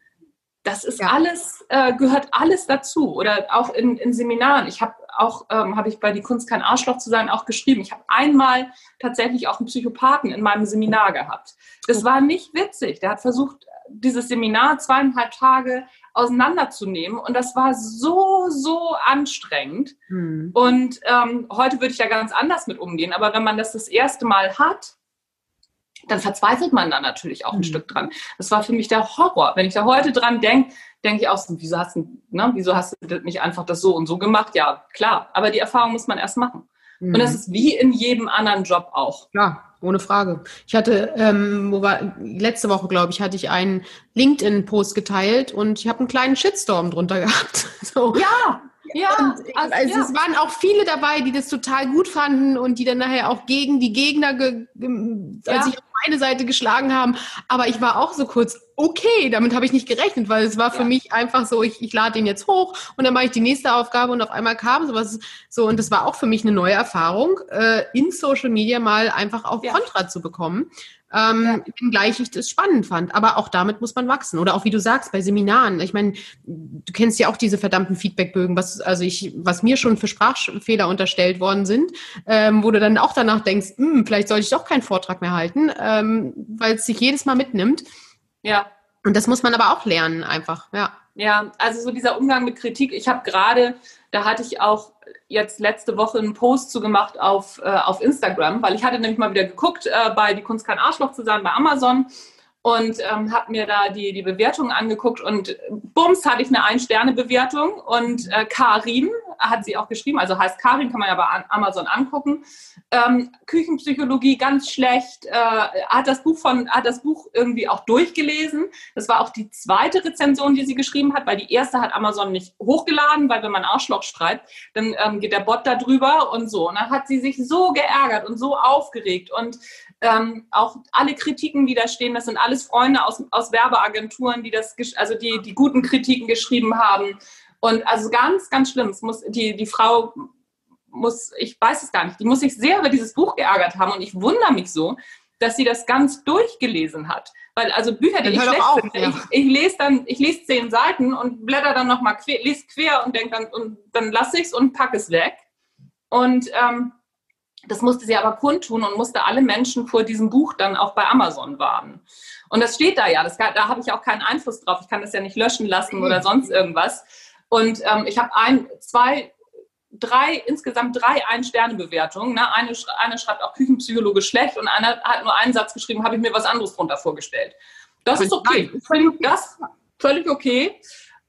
Das ist ja. alles, äh, gehört alles dazu. Oder auch in, in Seminaren. Ich habe auch, ähm, habe ich bei Die Kunst kein Arschloch zu sein auch geschrieben. Ich habe einmal tatsächlich auch einen Psychopathen in meinem Seminar gehabt. Das oh. war nicht witzig. Der hat versucht, dieses Seminar zweieinhalb Tage auseinanderzunehmen. Und das war so, so anstrengend. Hm. Und ähm, heute würde ich da ganz anders mit umgehen. Aber wenn man das das erste Mal hat, dann verzweifelt man da natürlich auch ein hm. Stück dran. Das war für mich der Horror. Wenn ich da heute dran denke, denke ich auch so, wieso hast du, ne, wieso hast du nicht einfach das so und so gemacht? Ja, klar. Aber die Erfahrung muss man erst machen. Hm. Und das ist wie in jedem anderen Job auch. Ja, ohne Frage. Ich hatte, ähm, wo war, letzte Woche, glaube ich, hatte ich einen LinkedIn-Post geteilt und ich habe einen kleinen Shitstorm drunter gehabt. So. Ja, ja. Also, also ja. es waren auch viele dabei, die das total gut fanden und die dann nachher auch gegen die Gegner, ge, ja. als ich auf eine Seite geschlagen haben. Aber ich war auch so kurz, okay, damit habe ich nicht gerechnet, weil es war für ja. mich einfach so, ich, ich lade den jetzt hoch und dann mache ich die nächste Aufgabe und auf einmal kam sowas. So, und das war auch für mich eine neue Erfahrung, äh, in Social Media mal einfach auch ja. Kontra zu bekommen. Ähm, ja. Wenngleich ich das spannend fand. Aber auch damit muss man wachsen. Oder auch wie du sagst, bei Seminaren. Ich meine, du kennst ja auch diese verdammten Feedbackbögen, was, also ich, was mir schon für Sprachfehler unterstellt worden sind, ähm, wo du dann auch danach denkst, hm, vielleicht sollte ich doch keinen Vortrag mehr halten, ähm, weil es sich jedes Mal mitnimmt. Ja. Und das muss man aber auch lernen, einfach, ja. Ja, also so dieser Umgang mit Kritik. Ich habe gerade, da hatte ich auch jetzt letzte Woche einen Post zu gemacht auf, äh, auf Instagram, weil ich hatte nämlich mal wieder geguckt äh, bei Die Kunst kein Arschloch zusammen bei Amazon und ähm, habe mir da die, die Bewertungen angeguckt und bums hatte ich eine Ein-Sterne-Bewertung und äh, Karin hat sie auch geschrieben, also heißt Karin, kann man ja bei Amazon angucken. Ähm, Küchenpsychologie ganz schlecht, äh, hat das Buch von, hat das Buch irgendwie auch durchgelesen. Das war auch die zweite Rezension, die sie geschrieben hat, weil die erste hat Amazon nicht hochgeladen, weil wenn man Arschloch schreibt, dann ähm, geht der Bot da drüber und so. Und dann hat sie sich so geärgert und so aufgeregt und ähm, auch alle Kritiken, die da stehen, das sind alles Freunde aus, aus Werbeagenturen, die das, also die, die guten Kritiken geschrieben haben. Und also ganz, ganz schlimm. Es muss, die, die Frau muss, ich weiß es gar nicht, die muss sich sehr über dieses Buch geärgert haben. Und ich wundere mich so, dass sie das ganz durchgelesen hat. Weil also Bücher, die ich schlecht auf, finde, ja. ich, ich, lese dann, ich lese zehn Seiten und blätter dann nochmal quer, lese quer und denke dann, und dann lasse ich es und packe es weg. Und ähm, das musste sie aber kundtun und musste alle Menschen vor diesem Buch dann auch bei Amazon warnen. Und das steht da ja, das, da habe ich auch keinen Einfluss drauf. Ich kann das ja nicht löschen lassen oder sonst irgendwas. Und ähm, ich habe ein, zwei, drei, insgesamt drei Ein-Sterne-Bewertungen. Ne? Eine, eine schreibt auch Küchenpsychologe schlecht und einer hat nur einen Satz geschrieben, habe ich mir was anderes drunter vorgestellt. Das ist okay. Das völlig okay.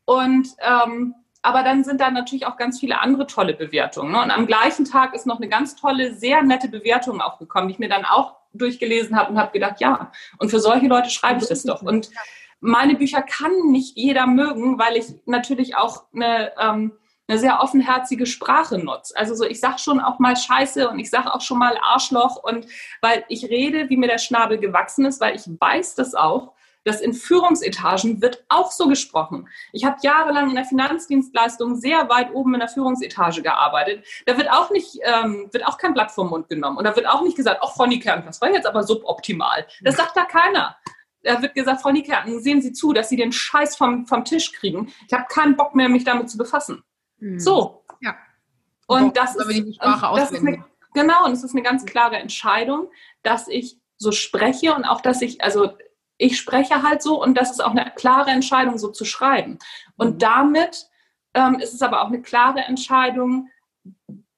Und ähm, aber dann sind da natürlich auch ganz viele andere tolle Bewertungen. Ne? Und am gleichen Tag ist noch eine ganz tolle, sehr nette Bewertung aufgekommen, die ich mir dann auch durchgelesen habe und habe gedacht, ja, und für solche Leute schreibe ich das doch. Und meine Bücher kann nicht jeder mögen, weil ich natürlich auch eine, ähm, eine sehr offenherzige Sprache nutze. Also so, ich sage schon auch mal Scheiße und ich sage auch schon mal Arschloch und weil ich rede, wie mir der Schnabel gewachsen ist, weil ich weiß das auch dass in Führungsetagen wird auch so gesprochen. Ich habe jahrelang in der Finanzdienstleistung sehr weit oben in der Führungsetage gearbeitet. Da wird auch nicht, ähm, wird auch kein Blatt vom Mund genommen. Und da wird auch nicht gesagt, ach, Frau Niekerken, das war jetzt aber suboptimal. Das sagt da keiner. Da wird gesagt, Frau Niekerken, sehen Sie zu, dass Sie den Scheiß vom, vom Tisch kriegen. Ich habe keinen Bock mehr, mich damit zu befassen. Hm. So. Ja. Und das, ist, die Sprache das ist eine, genau, und es ist eine ganz klare Entscheidung, dass ich so spreche und auch, dass ich, also ich spreche halt so und das ist auch eine klare Entscheidung, so zu schreiben. Und mhm. damit ähm, ist es aber auch eine klare Entscheidung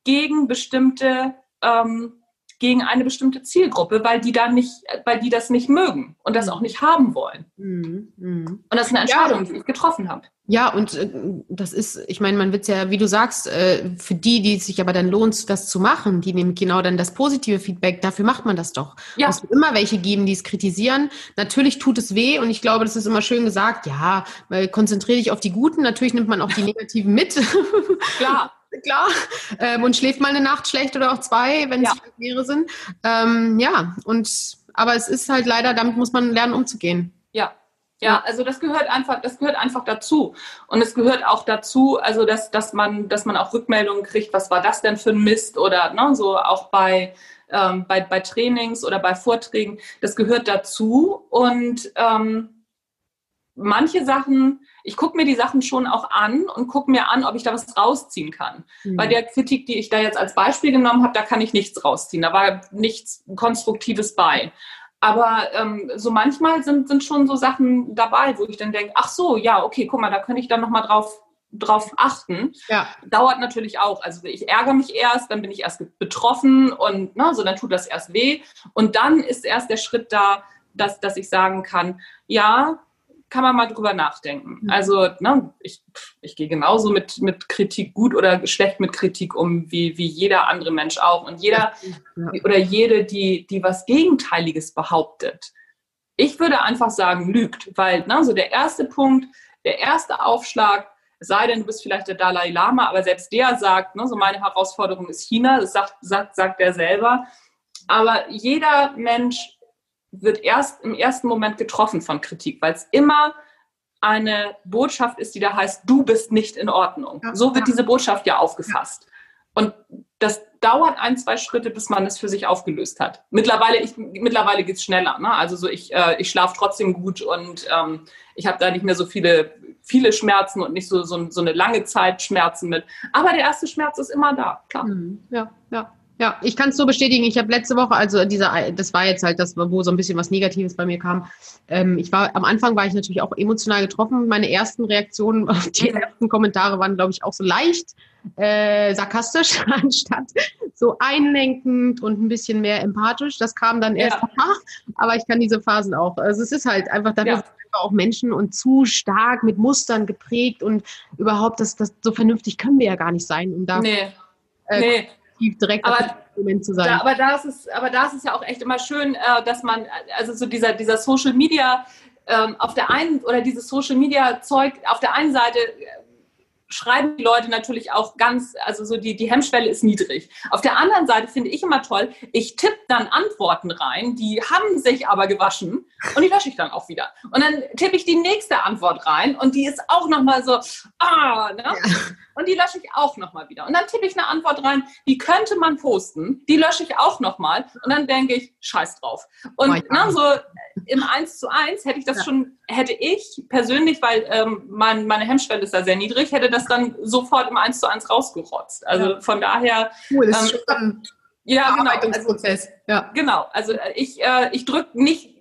gegen bestimmte, ähm, gegen eine bestimmte Zielgruppe, weil die da nicht, weil die das nicht mögen und das mhm. auch nicht haben wollen. Mhm. mhm. Und das ist eine Entscheidung, ja. die ich getroffen habe. Ja, und äh, das ist, ich meine, man wird ja, wie du sagst, äh, für die, die sich aber dann lohnt, das zu machen, die nehmen genau dann das positive Feedback, dafür macht man das doch. Ja. Es wird immer welche geben, die es kritisieren. Natürlich tut es weh und ich glaube, das ist immer schön gesagt, ja, weil konzentriere dich auf die Guten, natürlich nimmt man auch die Negativen mit. Klar. Klar. Ähm, und schläft mal eine Nacht schlecht oder auch zwei, wenn ja. es mehrere sind. Ähm, ja, und aber es ist halt leider, damit muss man lernen, umzugehen. Ja, ja, also das gehört einfach, das gehört einfach dazu. Und es gehört auch dazu, also dass, dass man, dass man auch Rückmeldungen kriegt, was war das denn für ein Mist oder ne, so auch bei, ähm, bei, bei Trainings oder bei Vorträgen. Das gehört dazu. Und ähm, manche Sachen, ich gucke mir die Sachen schon auch an und gucke mir an, ob ich da was rausziehen kann. Mhm. Bei der Kritik, die ich da jetzt als Beispiel genommen habe, da kann ich nichts rausziehen. Da war nichts Konstruktives bei. Aber ähm, so manchmal sind, sind schon so Sachen dabei, wo ich dann denke, ach so, ja, okay, guck mal, da könnte ich dann nochmal drauf drauf achten. Ja. Dauert natürlich auch. Also ich ärgere mich erst, dann bin ich erst betroffen und ne, so dann tut das erst weh. Und dann ist erst der Schritt da, dass, dass ich sagen kann, ja, kann man mal drüber nachdenken. Mhm. Also ne, ich, ich gehe genauso mit, mit Kritik gut oder schlecht mit Kritik um, wie, wie jeder andere Mensch auch. Und jeder ja. oder jede, die, die was Gegenteiliges behauptet, ich würde einfach sagen, lügt. Weil ne, so der erste Punkt, der erste Aufschlag, sei denn, du bist vielleicht der Dalai Lama, aber selbst der sagt, ne, so meine Herausforderung ist China, das sagt, sagt, sagt er selber. Aber jeder Mensch wird erst im ersten Moment getroffen von Kritik, weil es immer eine Botschaft ist, die da heißt, du bist nicht in Ordnung. Ja, so wird ja. diese Botschaft ja aufgefasst. Und das dauert ein, zwei Schritte, bis man es für sich aufgelöst hat. Mittlerweile, ich, mittlerweile geht es schneller. Ne? Also so ich, äh, ich schlafe trotzdem gut und ähm, ich habe da nicht mehr so viele, viele Schmerzen und nicht so, so, so eine lange Zeit Schmerzen mit. Aber der erste Schmerz ist immer da, klar. Mhm. Ja, ja. Ja, ich kann es so bestätigen. Ich habe letzte Woche, also dieser, das war jetzt halt das, wo so ein bisschen was Negatives bei mir kam. Ähm, ich war am Anfang war ich natürlich auch emotional getroffen. Meine ersten Reaktionen auf die ersten Kommentare waren, glaube ich, auch so leicht äh, sarkastisch anstatt so einlenkend und ein bisschen mehr empathisch. Das kam dann erst ja. nach, aber ich kann diese Phasen auch. Also es ist halt einfach dafür. Ja. Auch Menschen und zu stark mit Mustern geprägt und überhaupt, das, das so vernünftig können wir ja gar nicht sein, um da nee. Äh, nee direkt aber, Moment zu sein. Da, aber da ist es, aber da ist es ja auch echt immer schön, äh, dass man, also so dieser, dieser Social Media ähm, auf der einen oder dieses Social Media Zeug auf der einen Seite schreiben die Leute natürlich auch ganz, also so die, die Hemmschwelle ist niedrig. Auf der anderen Seite finde ich immer toll, ich tippe dann Antworten rein, die haben sich aber gewaschen und die lösche ich dann auch wieder. Und dann tippe ich die nächste Antwort rein und die ist auch nochmal so, ah, ne? Ja. Und die lösche ich auch nochmal wieder. Und dann tippe ich eine Antwort rein, die könnte man posten, die lösche ich auch nochmal und dann denke ich, scheiß drauf. Und oh na, so im 1 zu 1 hätte ich das ja. schon, hätte ich persönlich, weil ähm, mein, meine Hemmschwelle ist da sehr niedrig, hätte das dann sofort im 1 zu 1 rausgerotzt. Also ja. von daher. Cool, das ist ähm, schon ja, genau. Also, ja. Genau. Also äh, ich, äh, ich drücke nicht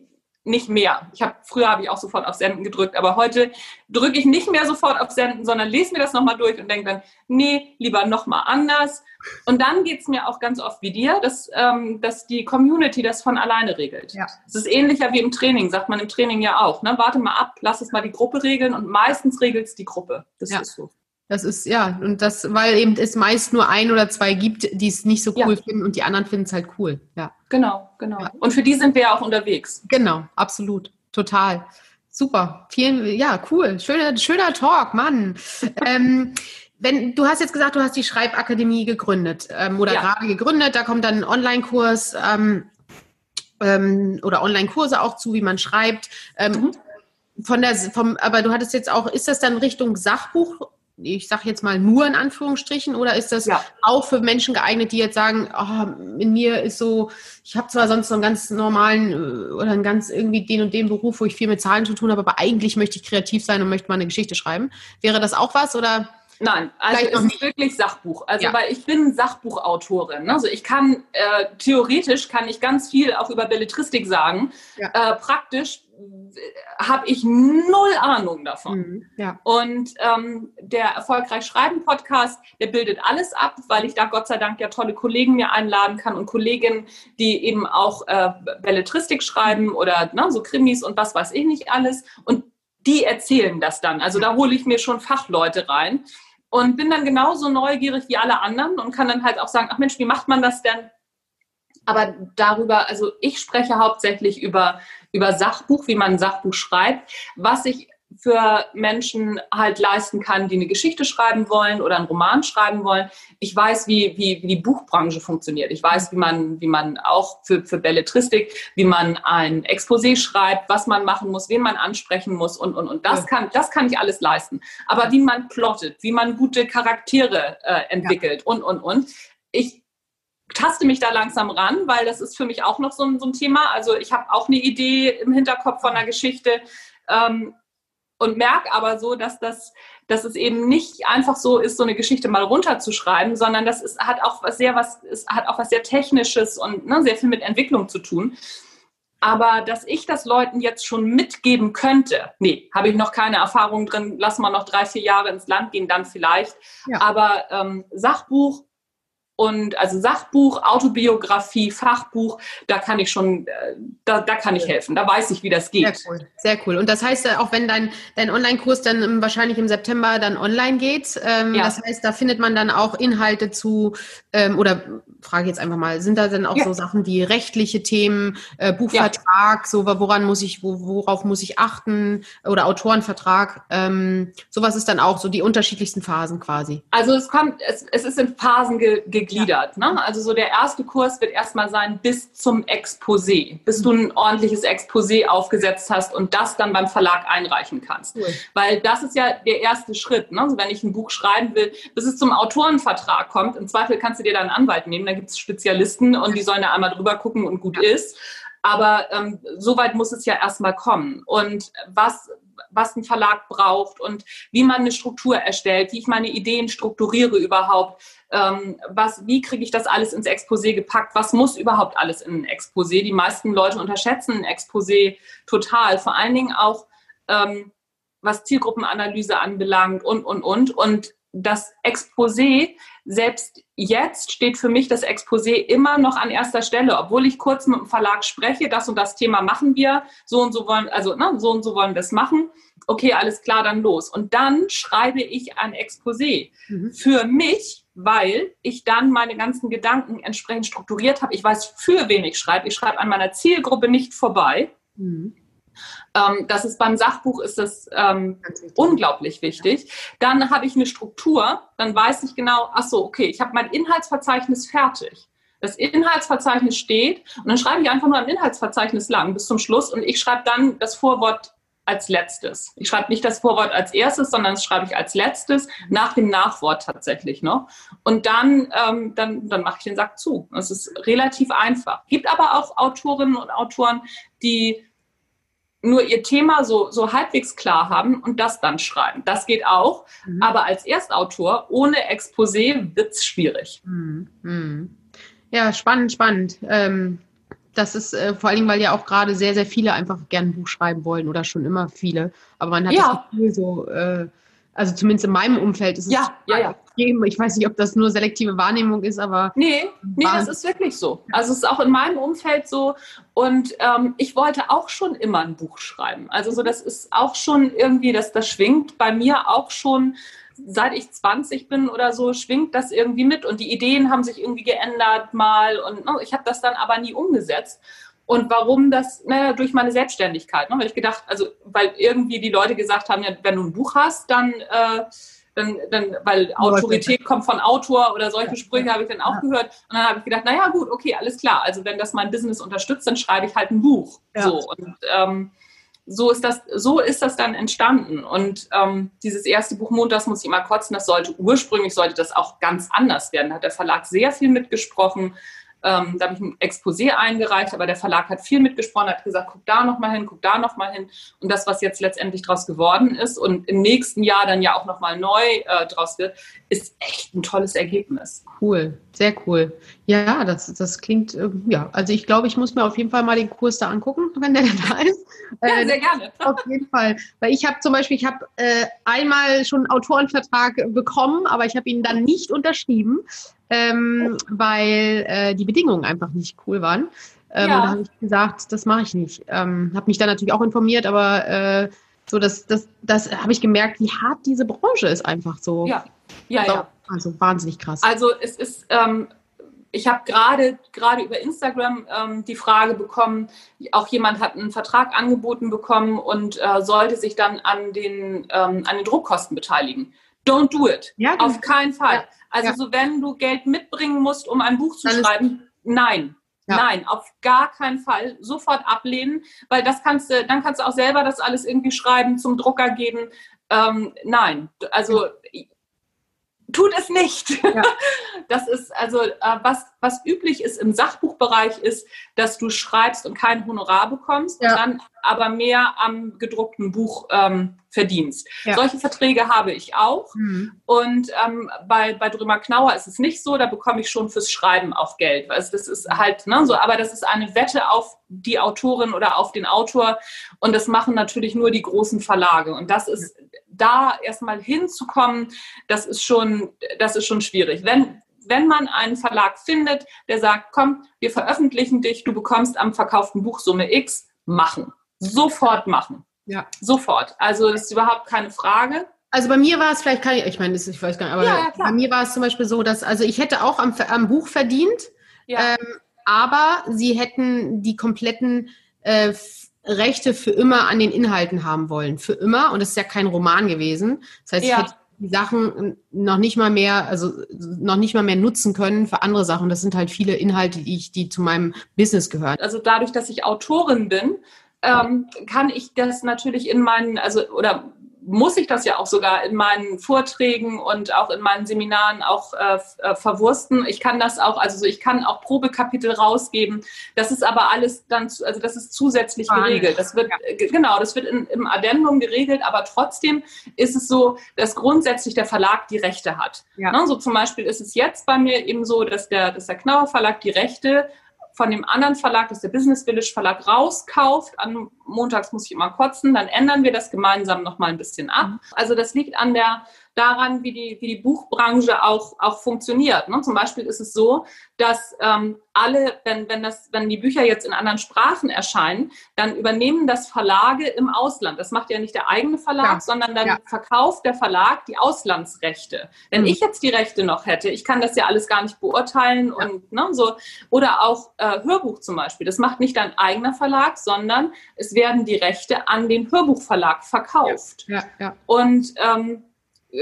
nicht mehr. Ich habe früher habe ich auch sofort auf Senden gedrückt, aber heute drücke ich nicht mehr sofort auf Senden, sondern lese mir das nochmal durch und denke dann, nee, lieber nochmal anders. Und dann geht es mir auch ganz oft wie dir, dass, ähm, dass die Community das von alleine regelt. Ja. Es ist ähnlicher wie im Training, sagt man im Training ja auch. Ne? Warte mal ab, lass es mal die Gruppe regeln und meistens regelt es die Gruppe. Das ja. ist so. Das ist, ja, und das, weil eben es meist nur ein oder zwei gibt, die es nicht so cool ja. finden und die anderen finden es halt cool. Ja. Genau, genau. Ja. Und für die sind wir ja auch unterwegs. Genau, absolut. Total. Super. Vielen, ja, cool. Schöner, schöner Talk, Mann. ähm, wenn, du hast jetzt gesagt, du hast die Schreibakademie gegründet ähm, oder ja. gerade gegründet, da kommt dann ein Online-Kurs ähm, ähm, oder Online-Kurse auch zu, wie man schreibt. Ähm, mhm. Von der, vom, aber du hattest jetzt auch, ist das dann Richtung Sachbuch ich sage jetzt mal nur in Anführungsstrichen, oder ist das ja. auch für Menschen geeignet, die jetzt sagen, oh, in mir ist so, ich habe zwar sonst so einen ganz normalen äh, oder einen ganz irgendwie den und den Beruf, wo ich viel mit Zahlen zu tun habe, aber eigentlich möchte ich kreativ sein und möchte mal eine Geschichte schreiben. Wäre das auch was oder? Nein, also es ist wirklich Sachbuch. Also ja. weil ich bin Sachbuchautorin. Ne? Also ich kann äh, theoretisch kann ich ganz viel auch über Belletristik sagen. Ja. Äh, praktisch habe ich null Ahnung davon. Mhm, ja. Und ähm, der Erfolgreich Schreiben Podcast, der bildet alles ab, weil ich da Gott sei Dank ja tolle Kollegen mir einladen kann und Kolleginnen, die eben auch äh, Belletristik schreiben oder ne, so Krimis und was weiß ich nicht alles. Und die erzählen das dann. Also da hole ich mir schon Fachleute rein und bin dann genauso neugierig wie alle anderen und kann dann halt auch sagen, ach Mensch, wie macht man das denn? Aber darüber, also ich spreche hauptsächlich über, über Sachbuch, wie man ein Sachbuch schreibt, was ich für Menschen halt leisten kann, die eine Geschichte schreiben wollen oder einen Roman schreiben wollen. Ich weiß, wie, wie, wie die Buchbranche funktioniert. Ich weiß, wie man, wie man auch für, für Belletristik, wie man ein Exposé schreibt, was man machen muss, wen man ansprechen muss und, und, und. Das, ja. kann, das kann ich alles leisten. Aber wie man plottet, wie man gute Charaktere äh, entwickelt ja. und, und, und. Ich taste mich da langsam ran, weil das ist für mich auch noch so ein, so ein Thema. Also ich habe auch eine Idee im Hinterkopf von einer Geschichte ähm, und merke aber so, dass das dass es eben nicht einfach so ist, so eine Geschichte mal runterzuschreiben, sondern das ist, hat auch was sehr was, es hat auch was sehr Technisches und ne, sehr viel mit Entwicklung zu tun. Aber dass ich das Leuten jetzt schon mitgeben könnte, nee, habe ich noch keine Erfahrung drin. Lass mal noch drei, vier Jahre ins Land gehen, dann vielleicht. Ja. Aber ähm, Sachbuch und also Sachbuch, Autobiografie, Fachbuch, da kann ich schon, äh, da, da kann ich helfen. Da weiß ich, wie das geht. Sehr cool. Sehr cool. Und das heißt, äh, auch wenn dein, dein Online-Kurs dann wahrscheinlich im September dann online geht, ähm, ja. das heißt, da findet man dann auch Inhalte zu, ähm, oder frage jetzt einfach mal, sind da dann auch ja. so Sachen wie rechtliche Themen, äh, Buchvertrag, ja. so woran muss ich, wo, worauf muss ich achten oder Autorenvertrag, ähm, sowas ist dann auch so die unterschiedlichsten Phasen quasi. Also es kommt, es, es ist in Phasen ge, ge gegliedert. Ne? Also so der erste Kurs wird erstmal sein bis zum Exposé, bis du ein ordentliches Exposé aufgesetzt hast und das dann beim Verlag einreichen kannst. Cool. Weil das ist ja der erste Schritt. Ne? Also wenn ich ein Buch schreiben will, bis es zum Autorenvertrag kommt, im Zweifel kannst du dir da einen Anwalt nehmen, da gibt es Spezialisten und die sollen da einmal drüber gucken und gut ja. ist. Aber ähm, so weit muss es ja erstmal kommen. Und was, was ein Verlag braucht und wie man eine Struktur erstellt, wie ich meine Ideen strukturiere überhaupt, ähm, was, wie kriege ich das alles ins Exposé gepackt, was muss überhaupt alles in ein Exposé. Die meisten Leute unterschätzen ein Exposé total, vor allen Dingen auch ähm, was Zielgruppenanalyse anbelangt und, und, und. Und das Exposé, selbst jetzt steht für mich das Exposé immer noch an erster Stelle, obwohl ich kurz mit dem Verlag spreche, das und das Thema machen wir, so und so wollen, also ne, so und so wollen wir es machen. Okay, alles klar, dann los. Und dann schreibe ich ein Exposé mhm. für mich, weil ich dann meine ganzen Gedanken entsprechend strukturiert habe. Ich weiß, für wen ich schreibe. Ich schreibe an meiner Zielgruppe nicht vorbei. Mhm. Ähm, das ist beim Sachbuch ist das ähm, unglaublich wichtig. Dann habe ich eine Struktur, dann weiß ich genau, ach so, okay, ich habe mein Inhaltsverzeichnis fertig. Das Inhaltsverzeichnis steht und dann schreibe ich einfach nur ein Inhaltsverzeichnis lang bis zum Schluss und ich schreibe dann das Vorwort als letztes. Ich schreibe nicht das Vorwort als erstes, sondern das schreibe ich als letztes, nach dem Nachwort tatsächlich noch. Und dann, ähm, dann, dann mache ich den Sack zu. Das ist relativ einfach. Gibt aber auch Autorinnen und Autoren, die nur ihr Thema so, so halbwegs klar haben und das dann schreiben. Das geht auch, mhm. aber als Erstautor ohne Exposé wird es schwierig. Mhm. mhm. Ja, spannend, spannend. Ähm, das ist äh, vor allen Dingen, weil ja auch gerade sehr, sehr viele einfach gerne ein Buch schreiben wollen oder schon immer viele. Aber man hat ja. das Gefühl so, äh, also zumindest in meinem Umfeld ist es ja, ja, ja. extrem. Ich weiß nicht, ob das nur selektive Wahrnehmung ist, aber. Nee, nee, das ist wirklich so. Also es ist auch in meinem Umfeld so. Und ähm, ich wollte auch schon immer ein Buch schreiben. Also so, das ist auch schon irgendwie, dass das schwingt bei mir auch schon seit ich 20 bin oder so, schwingt das irgendwie mit. Und die Ideen haben sich irgendwie geändert mal. Und no, ne, ich habe das dann aber nie umgesetzt. Und warum das? Naja, durch meine Selbstständigkeit. Ne? Weil ich gedacht, also, weil irgendwie die Leute gesagt haben, ja, wenn du ein Buch hast, dann, äh, dann, dann weil Autorität kommt von Autor oder solche Sprüche habe ich dann auch gehört. Und dann habe ich gedacht, naja, gut, okay, alles klar. Also wenn das mein Business unterstützt, dann schreibe ich halt ein Buch. Ja. So. Und ähm, so ist das, so ist das dann entstanden. Und ähm, dieses erste Buch Montags muss ich mal kotzen, das sollte ursprünglich sollte das auch ganz anders werden. Da hat der Verlag sehr viel mitgesprochen. Ähm, da habe ich ein Exposé eingereicht, aber der Verlag hat viel mitgesprochen, hat gesagt, guck da nochmal hin, guck da nochmal hin. Und das, was jetzt letztendlich daraus geworden ist und im nächsten Jahr dann ja auch nochmal neu äh, draus wird, ist echt ein tolles Ergebnis. Cool, sehr cool. Ja, das, das klingt, äh, ja, also ich glaube, ich muss mir auf jeden Fall mal den Kurs da angucken, wenn der da ist. Ja, äh, sehr gerne. Auf jeden Fall. Weil ich habe zum Beispiel, ich habe äh, einmal schon einen Autorenvertrag bekommen, aber ich habe ihn dann nicht unterschrieben, ähm, weil äh, die Bedingungen einfach nicht cool waren. Ähm, ja. Und da habe ich gesagt, das mache ich nicht. Ähm, habe mich dann natürlich auch informiert, aber äh, so das, das, das habe ich gemerkt, wie hart diese Branche ist einfach so. Ja, ja, ja. Also wahnsinnig krass. Also es ist, ähm, ich habe gerade gerade über Instagram ähm, die Frage bekommen, auch jemand hat einen Vertrag angeboten bekommen und äh, sollte sich dann an den, ähm, an den Druckkosten beteiligen. Don't do it. Ja, Auf keinen Fall. Ja. Also ja. so wenn du Geld mitbringen musst, um ein Buch zu dann schreiben, nein. Ja. Nein, auf gar keinen Fall. Sofort ablehnen, weil das kannst du, dann kannst du auch selber das alles irgendwie schreiben, zum Drucker geben. Ähm, nein, also tut es nicht. Ja. Das ist also, äh, was, was üblich ist im Sachbuchbereich ist, dass du schreibst und kein Honorar bekommst ja. dann aber mehr am gedruckten Buch ähm, verdienst. Ja. Solche Verträge habe ich auch. Mhm. Und ähm, bei, bei Drümer Knauer ist es nicht so, da bekomme ich schon fürs Schreiben auch Geld. Also das ist halt, ne, so, aber das ist eine Wette auf die Autorin oder auf den Autor. Und das machen natürlich nur die großen Verlage. Und das ist da erstmal hinzukommen, das ist schon, das ist schon schwierig. Wenn, wenn man einen Verlag findet, der sagt, komm, wir veröffentlichen dich, du bekommst am verkauften Buch Summe X, machen. Sofort machen. Ja. Sofort. Also das ist überhaupt keine Frage. Also bei mir war es vielleicht, kann ich, ich meine, ich weiß gar nicht, aber ja, ja, bei mir war es zum Beispiel so, dass, also ich hätte auch am, am Buch verdient, ja. ähm, aber sie hätten die kompletten äh, Rechte für immer an den Inhalten haben wollen. Für immer. Und es ist ja kein Roman gewesen. Das heißt, ja. ich hätte die Sachen noch nicht mal mehr, also noch nicht mal mehr nutzen können für andere Sachen. Das sind halt viele Inhalte, die ich, die zu meinem Business gehören. Also dadurch, dass ich Autorin bin, ähm, kann ich das natürlich in meinen, also oder muss ich das ja auch sogar in meinen Vorträgen und auch in meinen Seminaren auch äh, äh verwursten. Ich kann das auch, also ich kann auch Probekapitel rausgeben. Das ist aber alles dann, also das ist zusätzlich ah, geregelt. Das wird, ja. genau, das wird in, im Addendum geregelt, aber trotzdem ist es so, dass grundsätzlich der Verlag die Rechte hat. Ja. Ne, so zum Beispiel ist es jetzt bei mir eben so, dass der, dass der Knauer Verlag die Rechte von dem anderen Verlag, das ist der Business Village Verlag, rauskauft. An montags muss ich immer kotzen, dann ändern wir das gemeinsam nochmal ein bisschen ab. Mhm. Also das liegt an der daran, wie die, wie die Buchbranche auch, auch funktioniert. Ne? Zum Beispiel ist es so, dass ähm, alle, wenn, wenn, das, wenn die Bücher jetzt in anderen Sprachen erscheinen, dann übernehmen das Verlage im Ausland. Das macht ja nicht der eigene Verlag, ja. sondern dann ja. verkauft der Verlag die Auslandsrechte. Wenn mhm. ich jetzt die Rechte noch hätte, ich kann das ja alles gar nicht beurteilen ja. und ne, so. Oder auch äh, Hörbuch zum Beispiel. Das macht nicht dein eigener Verlag, sondern es werden die Rechte an den Hörbuchverlag verkauft. Ja. Ja. Und ähm,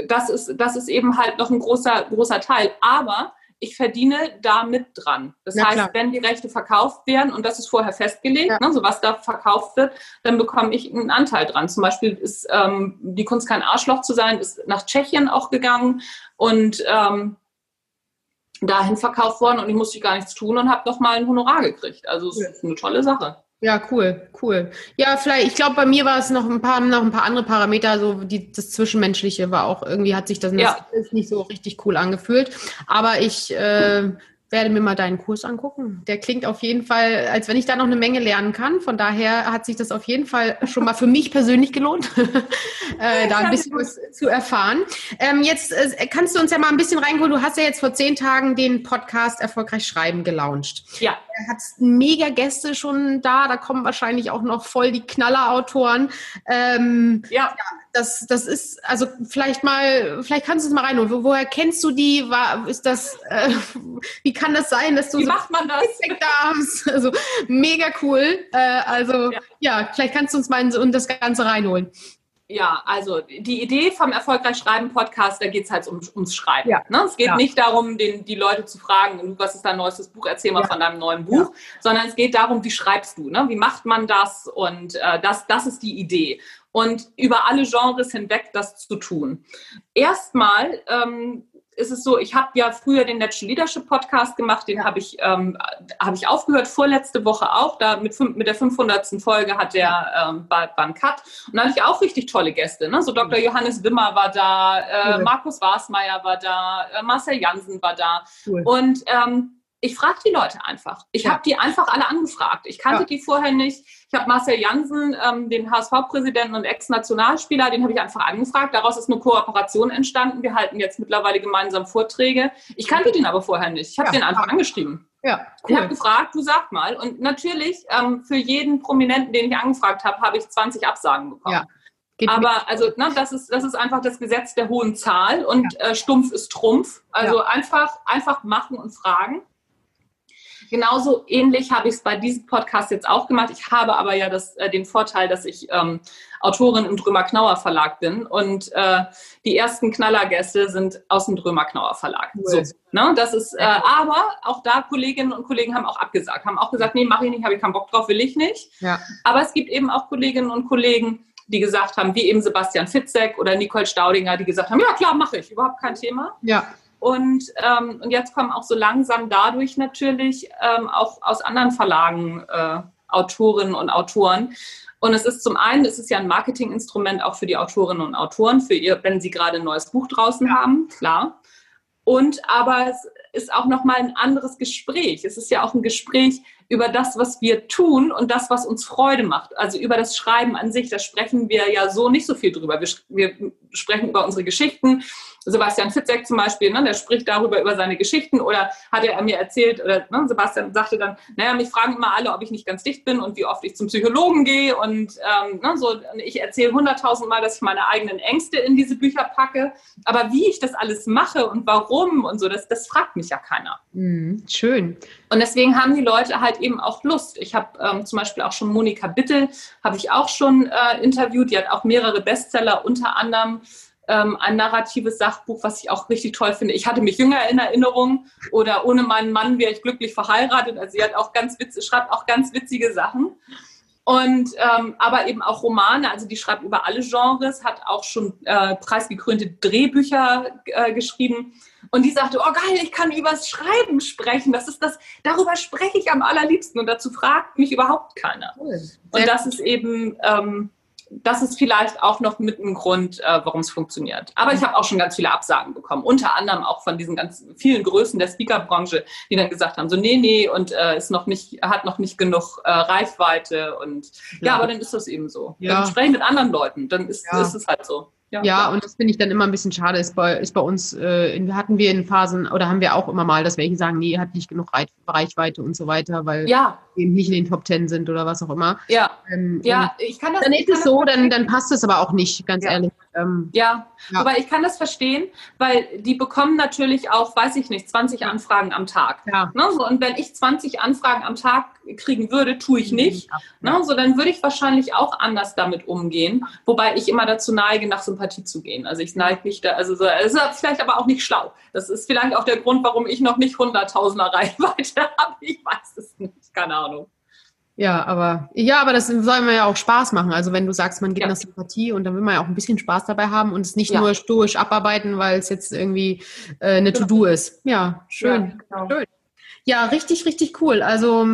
das ist, das ist eben halt noch ein großer, großer Teil. Aber ich verdiene da mit dran. Das ja, heißt, klar. wenn die Rechte verkauft werden, und das ist vorher festgelegt, ja. ne, so was da verkauft wird, dann bekomme ich einen Anteil dran. Zum Beispiel ist ähm, die Kunst kein Arschloch zu sein, ist nach Tschechien auch gegangen und ähm, dahin verkauft worden und ich musste gar nichts tun und habe nochmal ein Honorar gekriegt. Also es ist eine tolle Sache. Ja, cool, cool. Ja, vielleicht, ich glaube, bei mir war es noch ein paar, noch ein paar andere Parameter, so die, das Zwischenmenschliche war auch, irgendwie hat sich das ja. nicht so richtig cool angefühlt. Aber ich äh, werde mir mal deinen Kurs angucken. Der klingt auf jeden Fall, als wenn ich da noch eine Menge lernen kann. Von daher hat sich das auf jeden Fall schon mal für mich persönlich gelohnt, äh, da ein bisschen was zu erfahren. Ähm, jetzt äh, kannst du uns ja mal ein bisschen reinholen. Du hast ja jetzt vor zehn Tagen den Podcast Erfolgreich Schreiben gelauncht. Ja. Du hast mega Gäste schon da. Da kommen wahrscheinlich auch noch voll die Knallerautoren. Ähm, ja. ja das, das ist, also vielleicht mal, vielleicht kannst du es mal rein. Wo, woher kennst du die? War, ist das, äh, wie kann das sein, dass du wie so macht man das? darfst? Also mega cool. Äh, also ja. ja. vielleicht kannst du uns mal in, in das Ganze reinholen. Ja, also die Idee vom Erfolgreich Schreiben Podcast, da geht es halt um, ums Schreiben. Ja. Ne? Es geht ja. nicht darum, den, die Leute zu fragen, was ist dein neuestes Buch, erzähl mal ja. von deinem neuen Buch, sondern es geht darum, wie schreibst du, ne? wie macht man das und äh, das, das ist die Idee und über alle Genres hinweg das zu tun. Erstmal ähm, ist es so, ich habe ja früher den Natural Leadership Podcast gemacht, den habe ich, ähm, hab ich aufgehört, vorletzte Woche auch. Da mit, mit der 500. Folge hat der ähm, beim Cut. Und da hatte ich auch richtig tolle Gäste. Ne? So Dr. Johannes Wimmer war da, äh, Markus Wasmeier war da, äh, Marcel Jansen war da. Cool. Und ähm, ich frage die Leute einfach. Ich ja. habe die einfach alle angefragt. Ich kannte ja. die vorher nicht. Ich habe Marcel Jansen, ähm, den HSV-Präsidenten und Ex-Nationalspieler, den habe ich einfach angefragt. Daraus ist eine Kooperation entstanden. Wir halten jetzt mittlerweile gemeinsam Vorträge. Ich kannte den aber vorher nicht. Ich habe ja. den einfach angeschrieben. Ja, cool. Ich habe gefragt, du sag mal. Und natürlich, ähm, für jeden Prominenten, den ich angefragt habe, habe ich 20 Absagen bekommen. Ja. Geht aber also ne, das ist das ist einfach das Gesetz der hohen Zahl und ja. äh, stumpf ist Trumpf. Also ja. einfach einfach machen und fragen. Genauso ähnlich habe ich es bei diesem Podcast jetzt auch gemacht. Ich habe aber ja das, äh, den Vorteil, dass ich ähm, Autorin im Drömer-Knauer Verlag bin und äh, die ersten Knallergäste sind aus dem Drömer-Knauer Verlag. Cool. So, ne? Das ist, äh, aber auch da Kolleginnen und Kollegen haben auch abgesagt, haben auch gesagt, nee, mache ich nicht, habe ich keinen Bock drauf, will ich nicht. Ja. Aber es gibt eben auch Kolleginnen und Kollegen, die gesagt haben, wie eben Sebastian Fitzek oder Nicole Staudinger, die gesagt haben, ja klar, mache ich, überhaupt kein Thema. Ja. Und, ähm, und jetzt kommen auch so langsam dadurch natürlich ähm, auch aus anderen Verlagen äh, Autorinnen und Autoren. Und es ist zum einen, es ist ja ein Marketinginstrument auch für die Autorinnen und Autoren, für ihr, wenn sie gerade ein neues Buch draußen ja. haben, klar. Und aber es ist auch nochmal ein anderes Gespräch. Es ist ja auch ein Gespräch über das, was wir tun und das, was uns Freude macht. Also über das Schreiben an sich, da sprechen wir ja so nicht so viel drüber. Wir, wir sprechen über unsere Geschichten, Sebastian Fitzek zum Beispiel, ne, der spricht darüber über seine Geschichten oder hat er mir erzählt, oder ne, Sebastian sagte dann, naja, mich fragen immer alle, ob ich nicht ganz dicht bin und wie oft ich zum Psychologen gehe und ähm, ne, so, ich erzähle hunderttausend Mal, dass ich meine eigenen Ängste in diese Bücher packe, aber wie ich das alles mache und warum und so, das, das fragt mich ja keiner. Mhm, schön. Und deswegen haben die Leute halt eben auch Lust. Ich habe ähm, zum Beispiel auch schon Monika Bittel, habe ich auch schon äh, interviewt, die hat auch mehrere Bestseller, unter anderem ähm, ein narratives Sachbuch, was ich auch richtig toll finde. Ich hatte mich jünger in Erinnerung oder ohne meinen Mann wäre ich glücklich verheiratet. Also sie hat auch ganz witzig, schreibt auch ganz witzige Sachen. Und ähm, aber eben auch Romane, also die schreibt über alle Genres, hat auch schon äh, preisgekrönte Drehbücher äh, geschrieben. Und die sagte, oh geil, ich kann übers Schreiben sprechen. Das ist das, darüber spreche ich am allerliebsten. Und dazu fragt mich überhaupt keiner. Cool. Und das ist eben ähm, das ist vielleicht auch noch mit ein Grund, äh, warum es funktioniert. Aber ich habe auch schon ganz viele Absagen bekommen, unter anderem auch von diesen ganz vielen Größen der Speakerbranche, die dann gesagt haben, so nee, nee, und äh, ist noch nicht, hat noch nicht genug äh, Reichweite und ja. ja. aber dann ist das eben so. Ja. Dann spreche ich mit anderen Leuten, dann ist, ja. ist es halt so. Ja, ja und das finde ich dann immer ein bisschen schade. Ist bei, ist bei uns, äh, hatten wir in Phasen oder haben wir auch immer mal, dass welche sagen, nee, hat nicht genug Reichweite und so weiter, weil ja. wir eben nicht in den Top Ten sind oder was auch immer. Ja, ähm, ja ich kann das. Dann ist es so, dann, dann passt es aber auch nicht, ganz ja. ehrlich. Ähm, ja. ja, aber ich kann das verstehen, weil die bekommen natürlich auch, weiß ich nicht, 20 Anfragen am Tag. Ja. Ne, so, und wenn ich 20 Anfragen am Tag kriegen würde, tue ich nicht. Ja. Ne, so, dann würde ich wahrscheinlich auch anders damit umgehen, wobei ich immer dazu neige, nach Sympathie zu gehen. Also ich neige nicht, da, also so, es ist vielleicht aber auch nicht schlau. Das ist vielleicht auch der Grund, warum ich noch nicht Hunderttausender Reichweite habe. Ich weiß es nicht, keine Ahnung. Ja, aber ja, aber das soll mir ja auch Spaß machen. Also wenn du sagst, man geht ja. nach Sympathie und dann will man ja auch ein bisschen Spaß dabei haben und es nicht ja. nur stoisch abarbeiten, weil es jetzt irgendwie äh, eine genau. To-Do ist. Ja, schön. Ja, genau. schön. Ja, richtig, richtig cool. Also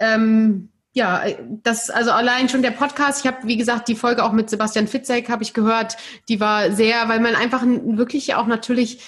ähm, ja, das also allein schon der Podcast. Ich habe wie gesagt die Folge auch mit Sebastian Fitzek habe ich gehört. Die war sehr, weil man einfach wirklich auch natürlich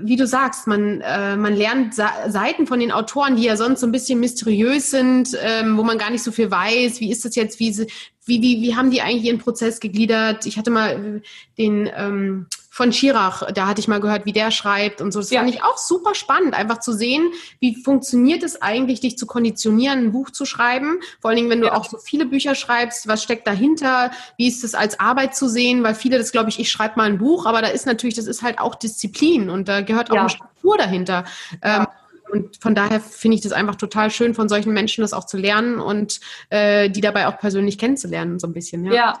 wie du sagst, man, äh, man lernt Seiten von den Autoren, die ja sonst so ein bisschen mysteriös sind, ähm, wo man gar nicht so viel weiß. Wie ist das jetzt? Wie, wie, wie, wie haben die eigentlich ihren Prozess gegliedert? Ich hatte mal den ähm, von Schirach, da hatte ich mal gehört, wie der schreibt und so. Das ja. fand ich auch super spannend, einfach zu sehen, wie funktioniert es eigentlich, dich zu konditionieren, ein Buch zu schreiben. Vor allen Dingen, wenn du ja. auch so viele Bücher schreibst, was steckt dahinter? Wie ist es als Arbeit zu sehen? Weil viele das, glaube ich, ich schreibe mal ein Buch, aber da ist natürlich, das ist halt auch Disziplin und da gehört auch ja. eine Struktur dahinter. Ähm, und von daher finde ich das einfach total schön, von solchen Menschen das auch zu lernen und äh, die dabei auch persönlich kennenzulernen, so ein bisschen. Ja. ja.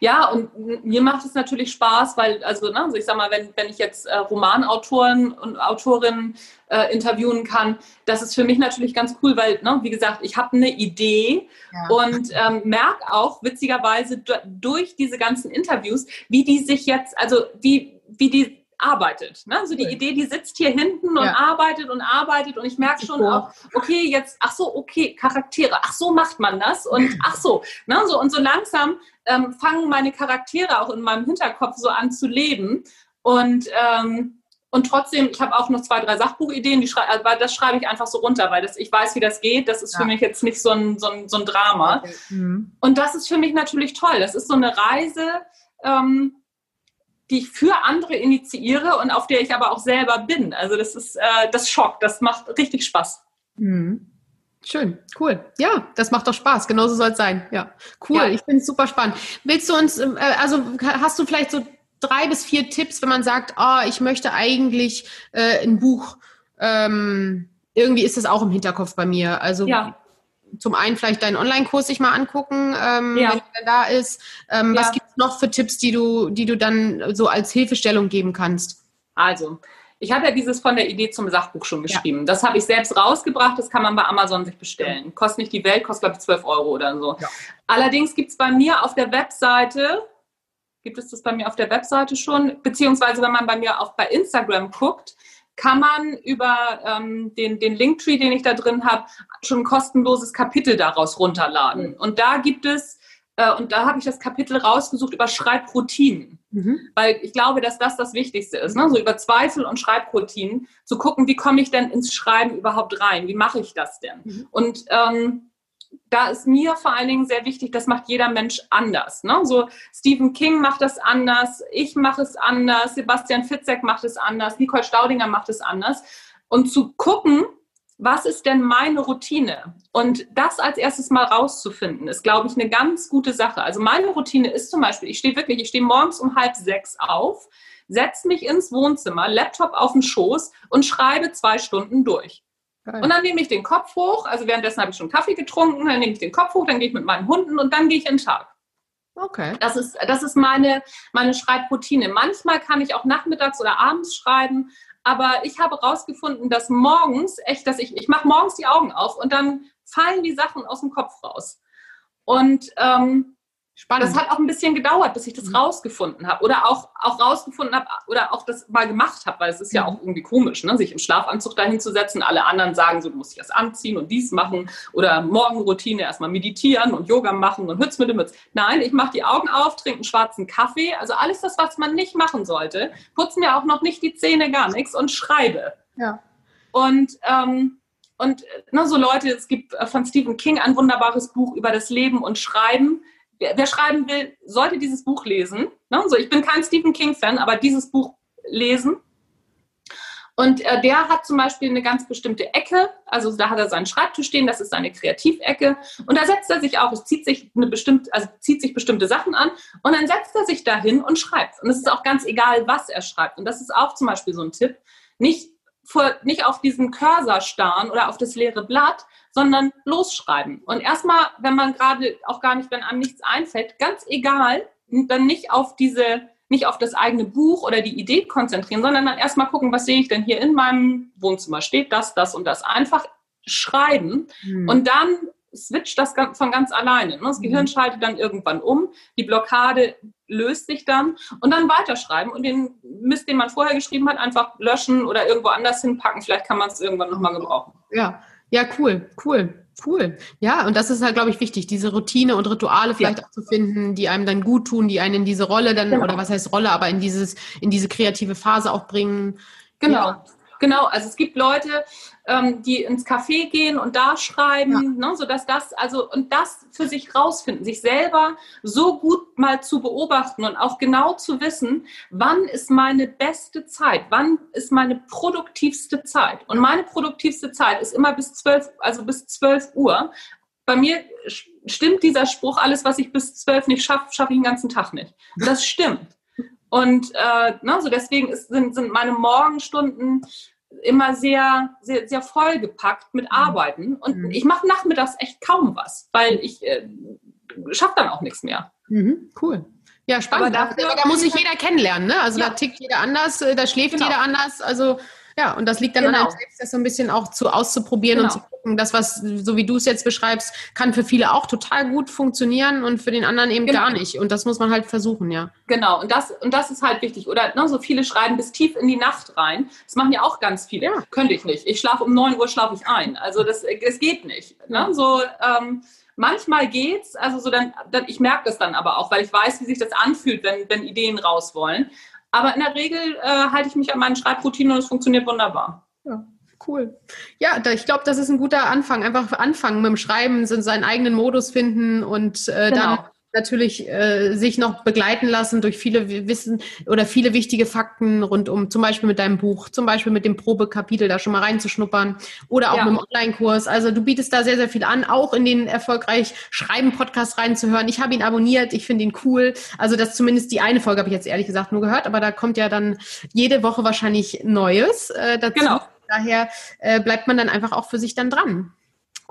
Ja, und mir macht es natürlich Spaß, weil, also, ne, also ich sag mal, wenn, wenn ich jetzt äh, Romanautoren und Autorinnen äh, interviewen kann, das ist für mich natürlich ganz cool, weil, ne, wie gesagt, ich habe eine Idee ja. und ähm, merke auch witzigerweise durch diese ganzen Interviews, wie die sich jetzt, also wie, wie die arbeitet. Ne? Also die Idee, die sitzt hier hinten und ja. arbeitet und arbeitet und ich merke schon auch, okay, jetzt, ach so, okay, Charaktere, ach so macht man das und ach so, ne? so und so langsam ähm, fangen meine Charaktere auch in meinem Hinterkopf so an zu leben und ähm, und trotzdem, ich habe auch noch zwei, drei Sachbuchideen, die schrei aber das schreibe ich einfach so runter, weil das, ich weiß, wie das geht. Das ist ja. für mich jetzt nicht so ein, so ein, so ein Drama. Okay. Mhm. Und das ist für mich natürlich toll. Das ist so eine Reise, ähm, die ich für andere initiiere und auf der ich aber auch selber bin. Also das ist äh, das Schock, das macht richtig Spaß. Mhm. Schön, cool. Ja, das macht doch Spaß. Genauso soll es sein. Ja, cool. Ja. Ich finde es super spannend. Willst du uns, äh, also hast du vielleicht so drei bis vier Tipps, wenn man sagt, oh, ich möchte eigentlich äh, ein Buch, ähm, irgendwie ist das auch im Hinterkopf bei mir. Also ja zum einen vielleicht deinen Online-Kurs sich mal angucken, ähm, ja. wenn der da ist. Ähm. Was gibt es noch für Tipps, die du, die du dann so als Hilfestellung geben kannst? Also, ich habe ja dieses von der Idee zum Sachbuch schon geschrieben. Ja. Das habe ich selbst rausgebracht, das kann man bei Amazon sich bestellen. Kostet nicht die Welt, kostet glaube ich 12 Euro oder so. Allerdings gibt es bei mir auf der Webseite, gibt es das bei mir auf der Webseite schon, beziehungsweise wenn man bei mir auch bei Instagram guckt, kann man über ähm, den, den Linktree, den ich da drin habe, schon ein kostenloses Kapitel daraus runterladen. Mhm. Und da gibt es, und da habe ich das Kapitel rausgesucht über Schreibroutinen. Mhm. Weil ich glaube, dass das das Wichtigste ist. Ne? So über Zweifel und Schreibroutinen zu gucken, wie komme ich denn ins Schreiben überhaupt rein? Wie mache ich das denn? Mhm. Und ähm, da ist mir vor allen Dingen sehr wichtig, das macht jeder Mensch anders. Ne? So Stephen King macht das anders, ich mache es anders, Sebastian Fitzek macht es anders, Nicole Staudinger macht es anders. Und zu gucken, was ist denn meine Routine? Und das als erstes mal rauszufinden, ist, glaube ich, eine ganz gute Sache. Also meine Routine ist zum Beispiel, ich stehe wirklich, ich stehe morgens um halb sechs auf, setze mich ins Wohnzimmer, Laptop auf den Schoß und schreibe zwei Stunden durch. Geil. Und dann nehme ich den Kopf hoch, also währenddessen habe ich schon Kaffee getrunken, dann nehme ich den Kopf hoch, dann gehe ich mit meinen Hunden und dann gehe ich in den Tag. Okay. Das ist, das ist meine, meine Schreibroutine. Manchmal kann ich auch nachmittags oder abends schreiben, aber ich habe herausgefunden, dass morgens, echt, dass ich, ich mache morgens die Augen auf und dann fallen die Sachen aus dem Kopf raus. Und ähm, Spannend. Das hat auch ein bisschen gedauert, bis ich das mhm. rausgefunden habe. Oder auch, auch rausgefunden habe oder auch das mal gemacht habe, weil es ist ja mhm. auch irgendwie komisch, ne? sich im Schlafanzug dahin zu setzen. Alle anderen sagen, so du musst dich das anziehen und dies machen. Oder Morgenroutine erstmal meditieren und Yoga machen und Hütz mit dem Hütz. Nein, ich mache die Augen auf, trinke einen schwarzen Kaffee. Also alles das, was man nicht machen sollte. Putze mir auch noch nicht die Zähne, gar nichts und schreibe. Ja. Und ähm, und ne, so Leute, es gibt äh, von Stephen King ein wunderbares Buch über das Leben und Schreiben wer, wer schreiben will, sollte dieses Buch lesen. Ne? So, ich bin kein Stephen King-Fan, aber dieses Buch lesen. Und äh, der hat zum Beispiel eine ganz bestimmte Ecke, also da hat er seinen Schreibtisch stehen, das ist seine Kreativecke. Und da setzt er sich auch, es zieht sich eine bestimmte, also zieht sich bestimmte Sachen an und dann setzt er sich dahin und schreibt. Und es ist auch ganz egal, was er schreibt. Und das ist auch zum Beispiel so ein Tipp. Nicht, vor, nicht auf diesen Cursor starren oder auf das leere Blatt, sondern losschreiben. Und erstmal, wenn man gerade auch gar nicht, wenn einem nichts einfällt, ganz egal, dann nicht auf diese, nicht auf das eigene Buch oder die Idee konzentrieren, sondern dann erstmal gucken, was sehe ich denn hier in meinem Wohnzimmer? Steht das, das und das? Einfach schreiben mhm. und dann switcht das von ganz alleine. Das Gehirn mhm. schaltet dann irgendwann um, die Blockade löst sich dann und dann weiterschreiben und den Mist, den man vorher geschrieben hat, einfach löschen oder irgendwo anders hinpacken. Vielleicht kann man es irgendwann nochmal gebrauchen. Ja, ja, cool, cool. Cool. Ja, und das ist halt, glaube ich, wichtig, diese Routine und Rituale vielleicht ja. auch zu finden, die einem dann gut tun, die einen in diese Rolle dann, genau. oder was heißt Rolle, aber in dieses, in diese kreative Phase auch bringen. Genau. Ja. Genau, also es gibt Leute, ähm, die ins Café gehen und da schreiben, ja. ne, sodass das, also und das für sich rausfinden, sich selber so gut mal zu beobachten und auch genau zu wissen, wann ist meine beste Zeit, wann ist meine produktivste Zeit. Und meine produktivste Zeit ist immer bis zwölf, also bis zwölf Uhr. Bei mir stimmt dieser Spruch, alles, was ich bis zwölf nicht schaffe, schaffe ich den ganzen Tag nicht. Das stimmt. Und äh, ne, so deswegen ist, sind, sind meine Morgenstunden immer sehr, sehr, sehr vollgepackt mit mhm. Arbeiten. Und mhm. ich mache nachmittags echt kaum was, weil ich äh, schaffe dann auch nichts mehr. Mhm, cool. Ja, spannend. Aber, dafür, Aber da muss sich jeder kennenlernen, ne? Also ja. da tickt jeder anders, äh, da schläft genau. jeder anders. Also ja, und das liegt dann genau. an einem selbst, das so ein bisschen auch zu auszuprobieren genau. und zu gucken, das, was, so wie du es jetzt beschreibst, kann für viele auch total gut funktionieren und für den anderen eben genau. gar nicht. Und das muss man halt versuchen, ja. Genau, und das, und das ist halt wichtig. Oder ne, so viele schreiben bis tief in die Nacht rein. Das machen ja auch ganz viele. Ja. Könnte ich nicht. Ich schlafe um 9 Uhr, schlafe ich ein. Also das, das geht nicht. Ne? So, ähm, Manchmal geht's, also so dann, dann ich merke das dann aber auch, weil ich weiß, wie sich das anfühlt, wenn, wenn Ideen raus wollen. Aber in der Regel äh, halte ich mich an meinen Schreibroutinen und es funktioniert wunderbar. Ja. Cool. Ja, da, ich glaube, das ist ein guter Anfang. Einfach anfangen mit dem Schreiben, seinen eigenen Modus finden und äh, genau. dann natürlich äh, sich noch begleiten lassen durch viele Wissen oder viele wichtige Fakten rund um zum Beispiel mit deinem Buch, zum Beispiel mit dem Probekapitel da schon mal reinzuschnuppern oder auch ja. mit dem Online-Kurs. Also du bietest da sehr, sehr viel an, auch in den erfolgreich Schreiben-Podcast reinzuhören. Ich habe ihn abonniert, ich finde ihn cool. Also das zumindest die eine Folge habe ich jetzt ehrlich gesagt nur gehört, aber da kommt ja dann jede Woche wahrscheinlich Neues äh, dazu. Genau. Daher äh, bleibt man dann einfach auch für sich dann dran.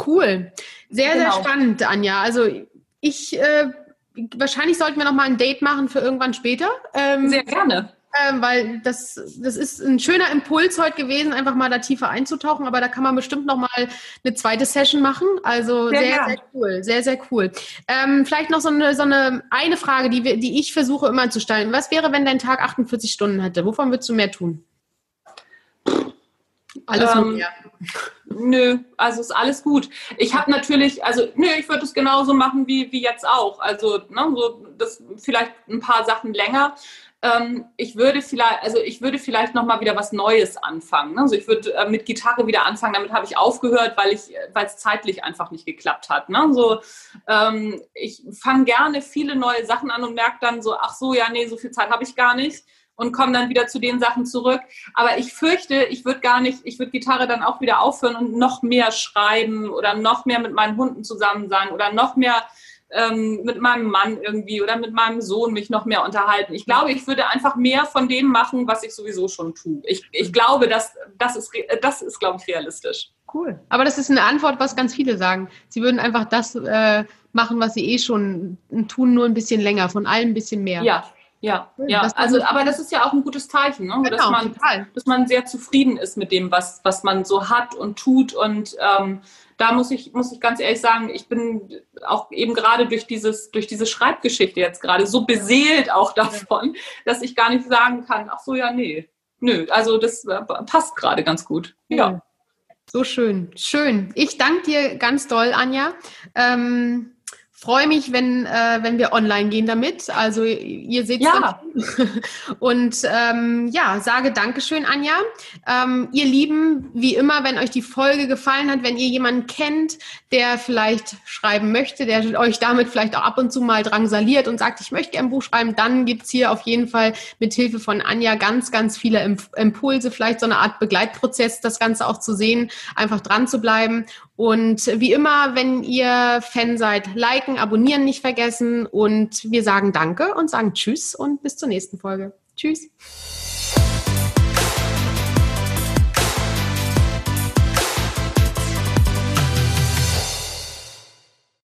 Cool. Sehr, genau. sehr spannend, Anja. Also ich äh, wahrscheinlich sollten wir noch mal ein Date machen für irgendwann später. Ähm, Sehr gerne. Ähm, weil das, das ist ein schöner Impuls heute gewesen, einfach mal da tiefer einzutauchen, aber da kann man bestimmt noch mal eine zweite Session machen. Also sehr, sehr, sehr cool, sehr, sehr cool. Ähm, vielleicht noch so eine, so eine, eine Frage, die, wir, die ich versuche immer zu stellen. Was wäre, wenn dein Tag 48 Stunden hätte? Wovon würdest du mehr tun? Alles ähm, mehr. Nö, also ist alles gut. Ich habe natürlich, also nö, ich würde es genauso machen wie, wie jetzt auch. Also ne, so das vielleicht ein paar Sachen länger. Ähm, ich würde vielleicht, also ich würde vielleicht noch mal wieder was Neues anfangen. Ne? Also ich würde äh, mit Gitarre wieder anfangen. Damit habe ich aufgehört, weil ich, weil es zeitlich einfach nicht geklappt hat. Ne? So, ähm, ich fange gerne viele neue Sachen an und merke dann so, ach so, ja, nee, so viel Zeit habe ich gar nicht und komme dann wieder zu den Sachen zurück. Aber ich fürchte, ich würde gar nicht, ich würde Gitarre dann auch wieder aufhören und noch mehr schreiben oder noch mehr mit meinen Hunden zusammen sein oder noch mehr ähm, mit meinem Mann irgendwie oder mit meinem Sohn mich noch mehr unterhalten. Ich glaube, ich würde einfach mehr von dem machen, was ich sowieso schon tue. Ich, ich glaube, dass, das ist, das ist, glaube ich, realistisch. Cool. Aber das ist eine Antwort, was ganz viele sagen. Sie würden einfach das äh, machen, was sie eh schon tun, nur ein bisschen länger, von allem ein bisschen mehr. Ja, ja, ja. also, aber das ist ja auch ein gutes Zeichen, ne? genau, dass, man, total. dass man sehr zufrieden ist mit dem, was, was man so hat und tut. Und ähm, da muss ich, muss ich ganz ehrlich sagen, ich bin auch eben gerade durch dieses, durch diese Schreibgeschichte jetzt gerade so beseelt auch davon, dass ich gar nicht sagen kann, ach so, ja, nee, nö, also das äh, passt gerade ganz gut. Ja. So schön, schön. Ich danke dir ganz doll, Anja. Ähm, freue mich, wenn, äh, wenn wir online gehen damit. Also ihr seht ja. Und ähm, ja, sage Dankeschön, Anja. Ähm, ihr Lieben, wie immer, wenn euch die Folge gefallen hat, wenn ihr jemanden kennt, der vielleicht schreiben möchte, der euch damit vielleicht auch ab und zu mal drangsaliert und sagt, ich möchte gerne ein Buch schreiben, dann gibt's hier auf jeden Fall mit Hilfe von Anja ganz, ganz viele Impulse, vielleicht so eine Art Begleitprozess, das Ganze auch zu sehen, einfach dran zu bleiben. Und wie immer, wenn ihr Fan seid, liken, abonnieren nicht vergessen. Und wir sagen Danke und sagen Tschüss und bis zur nächsten Folge. Tschüss.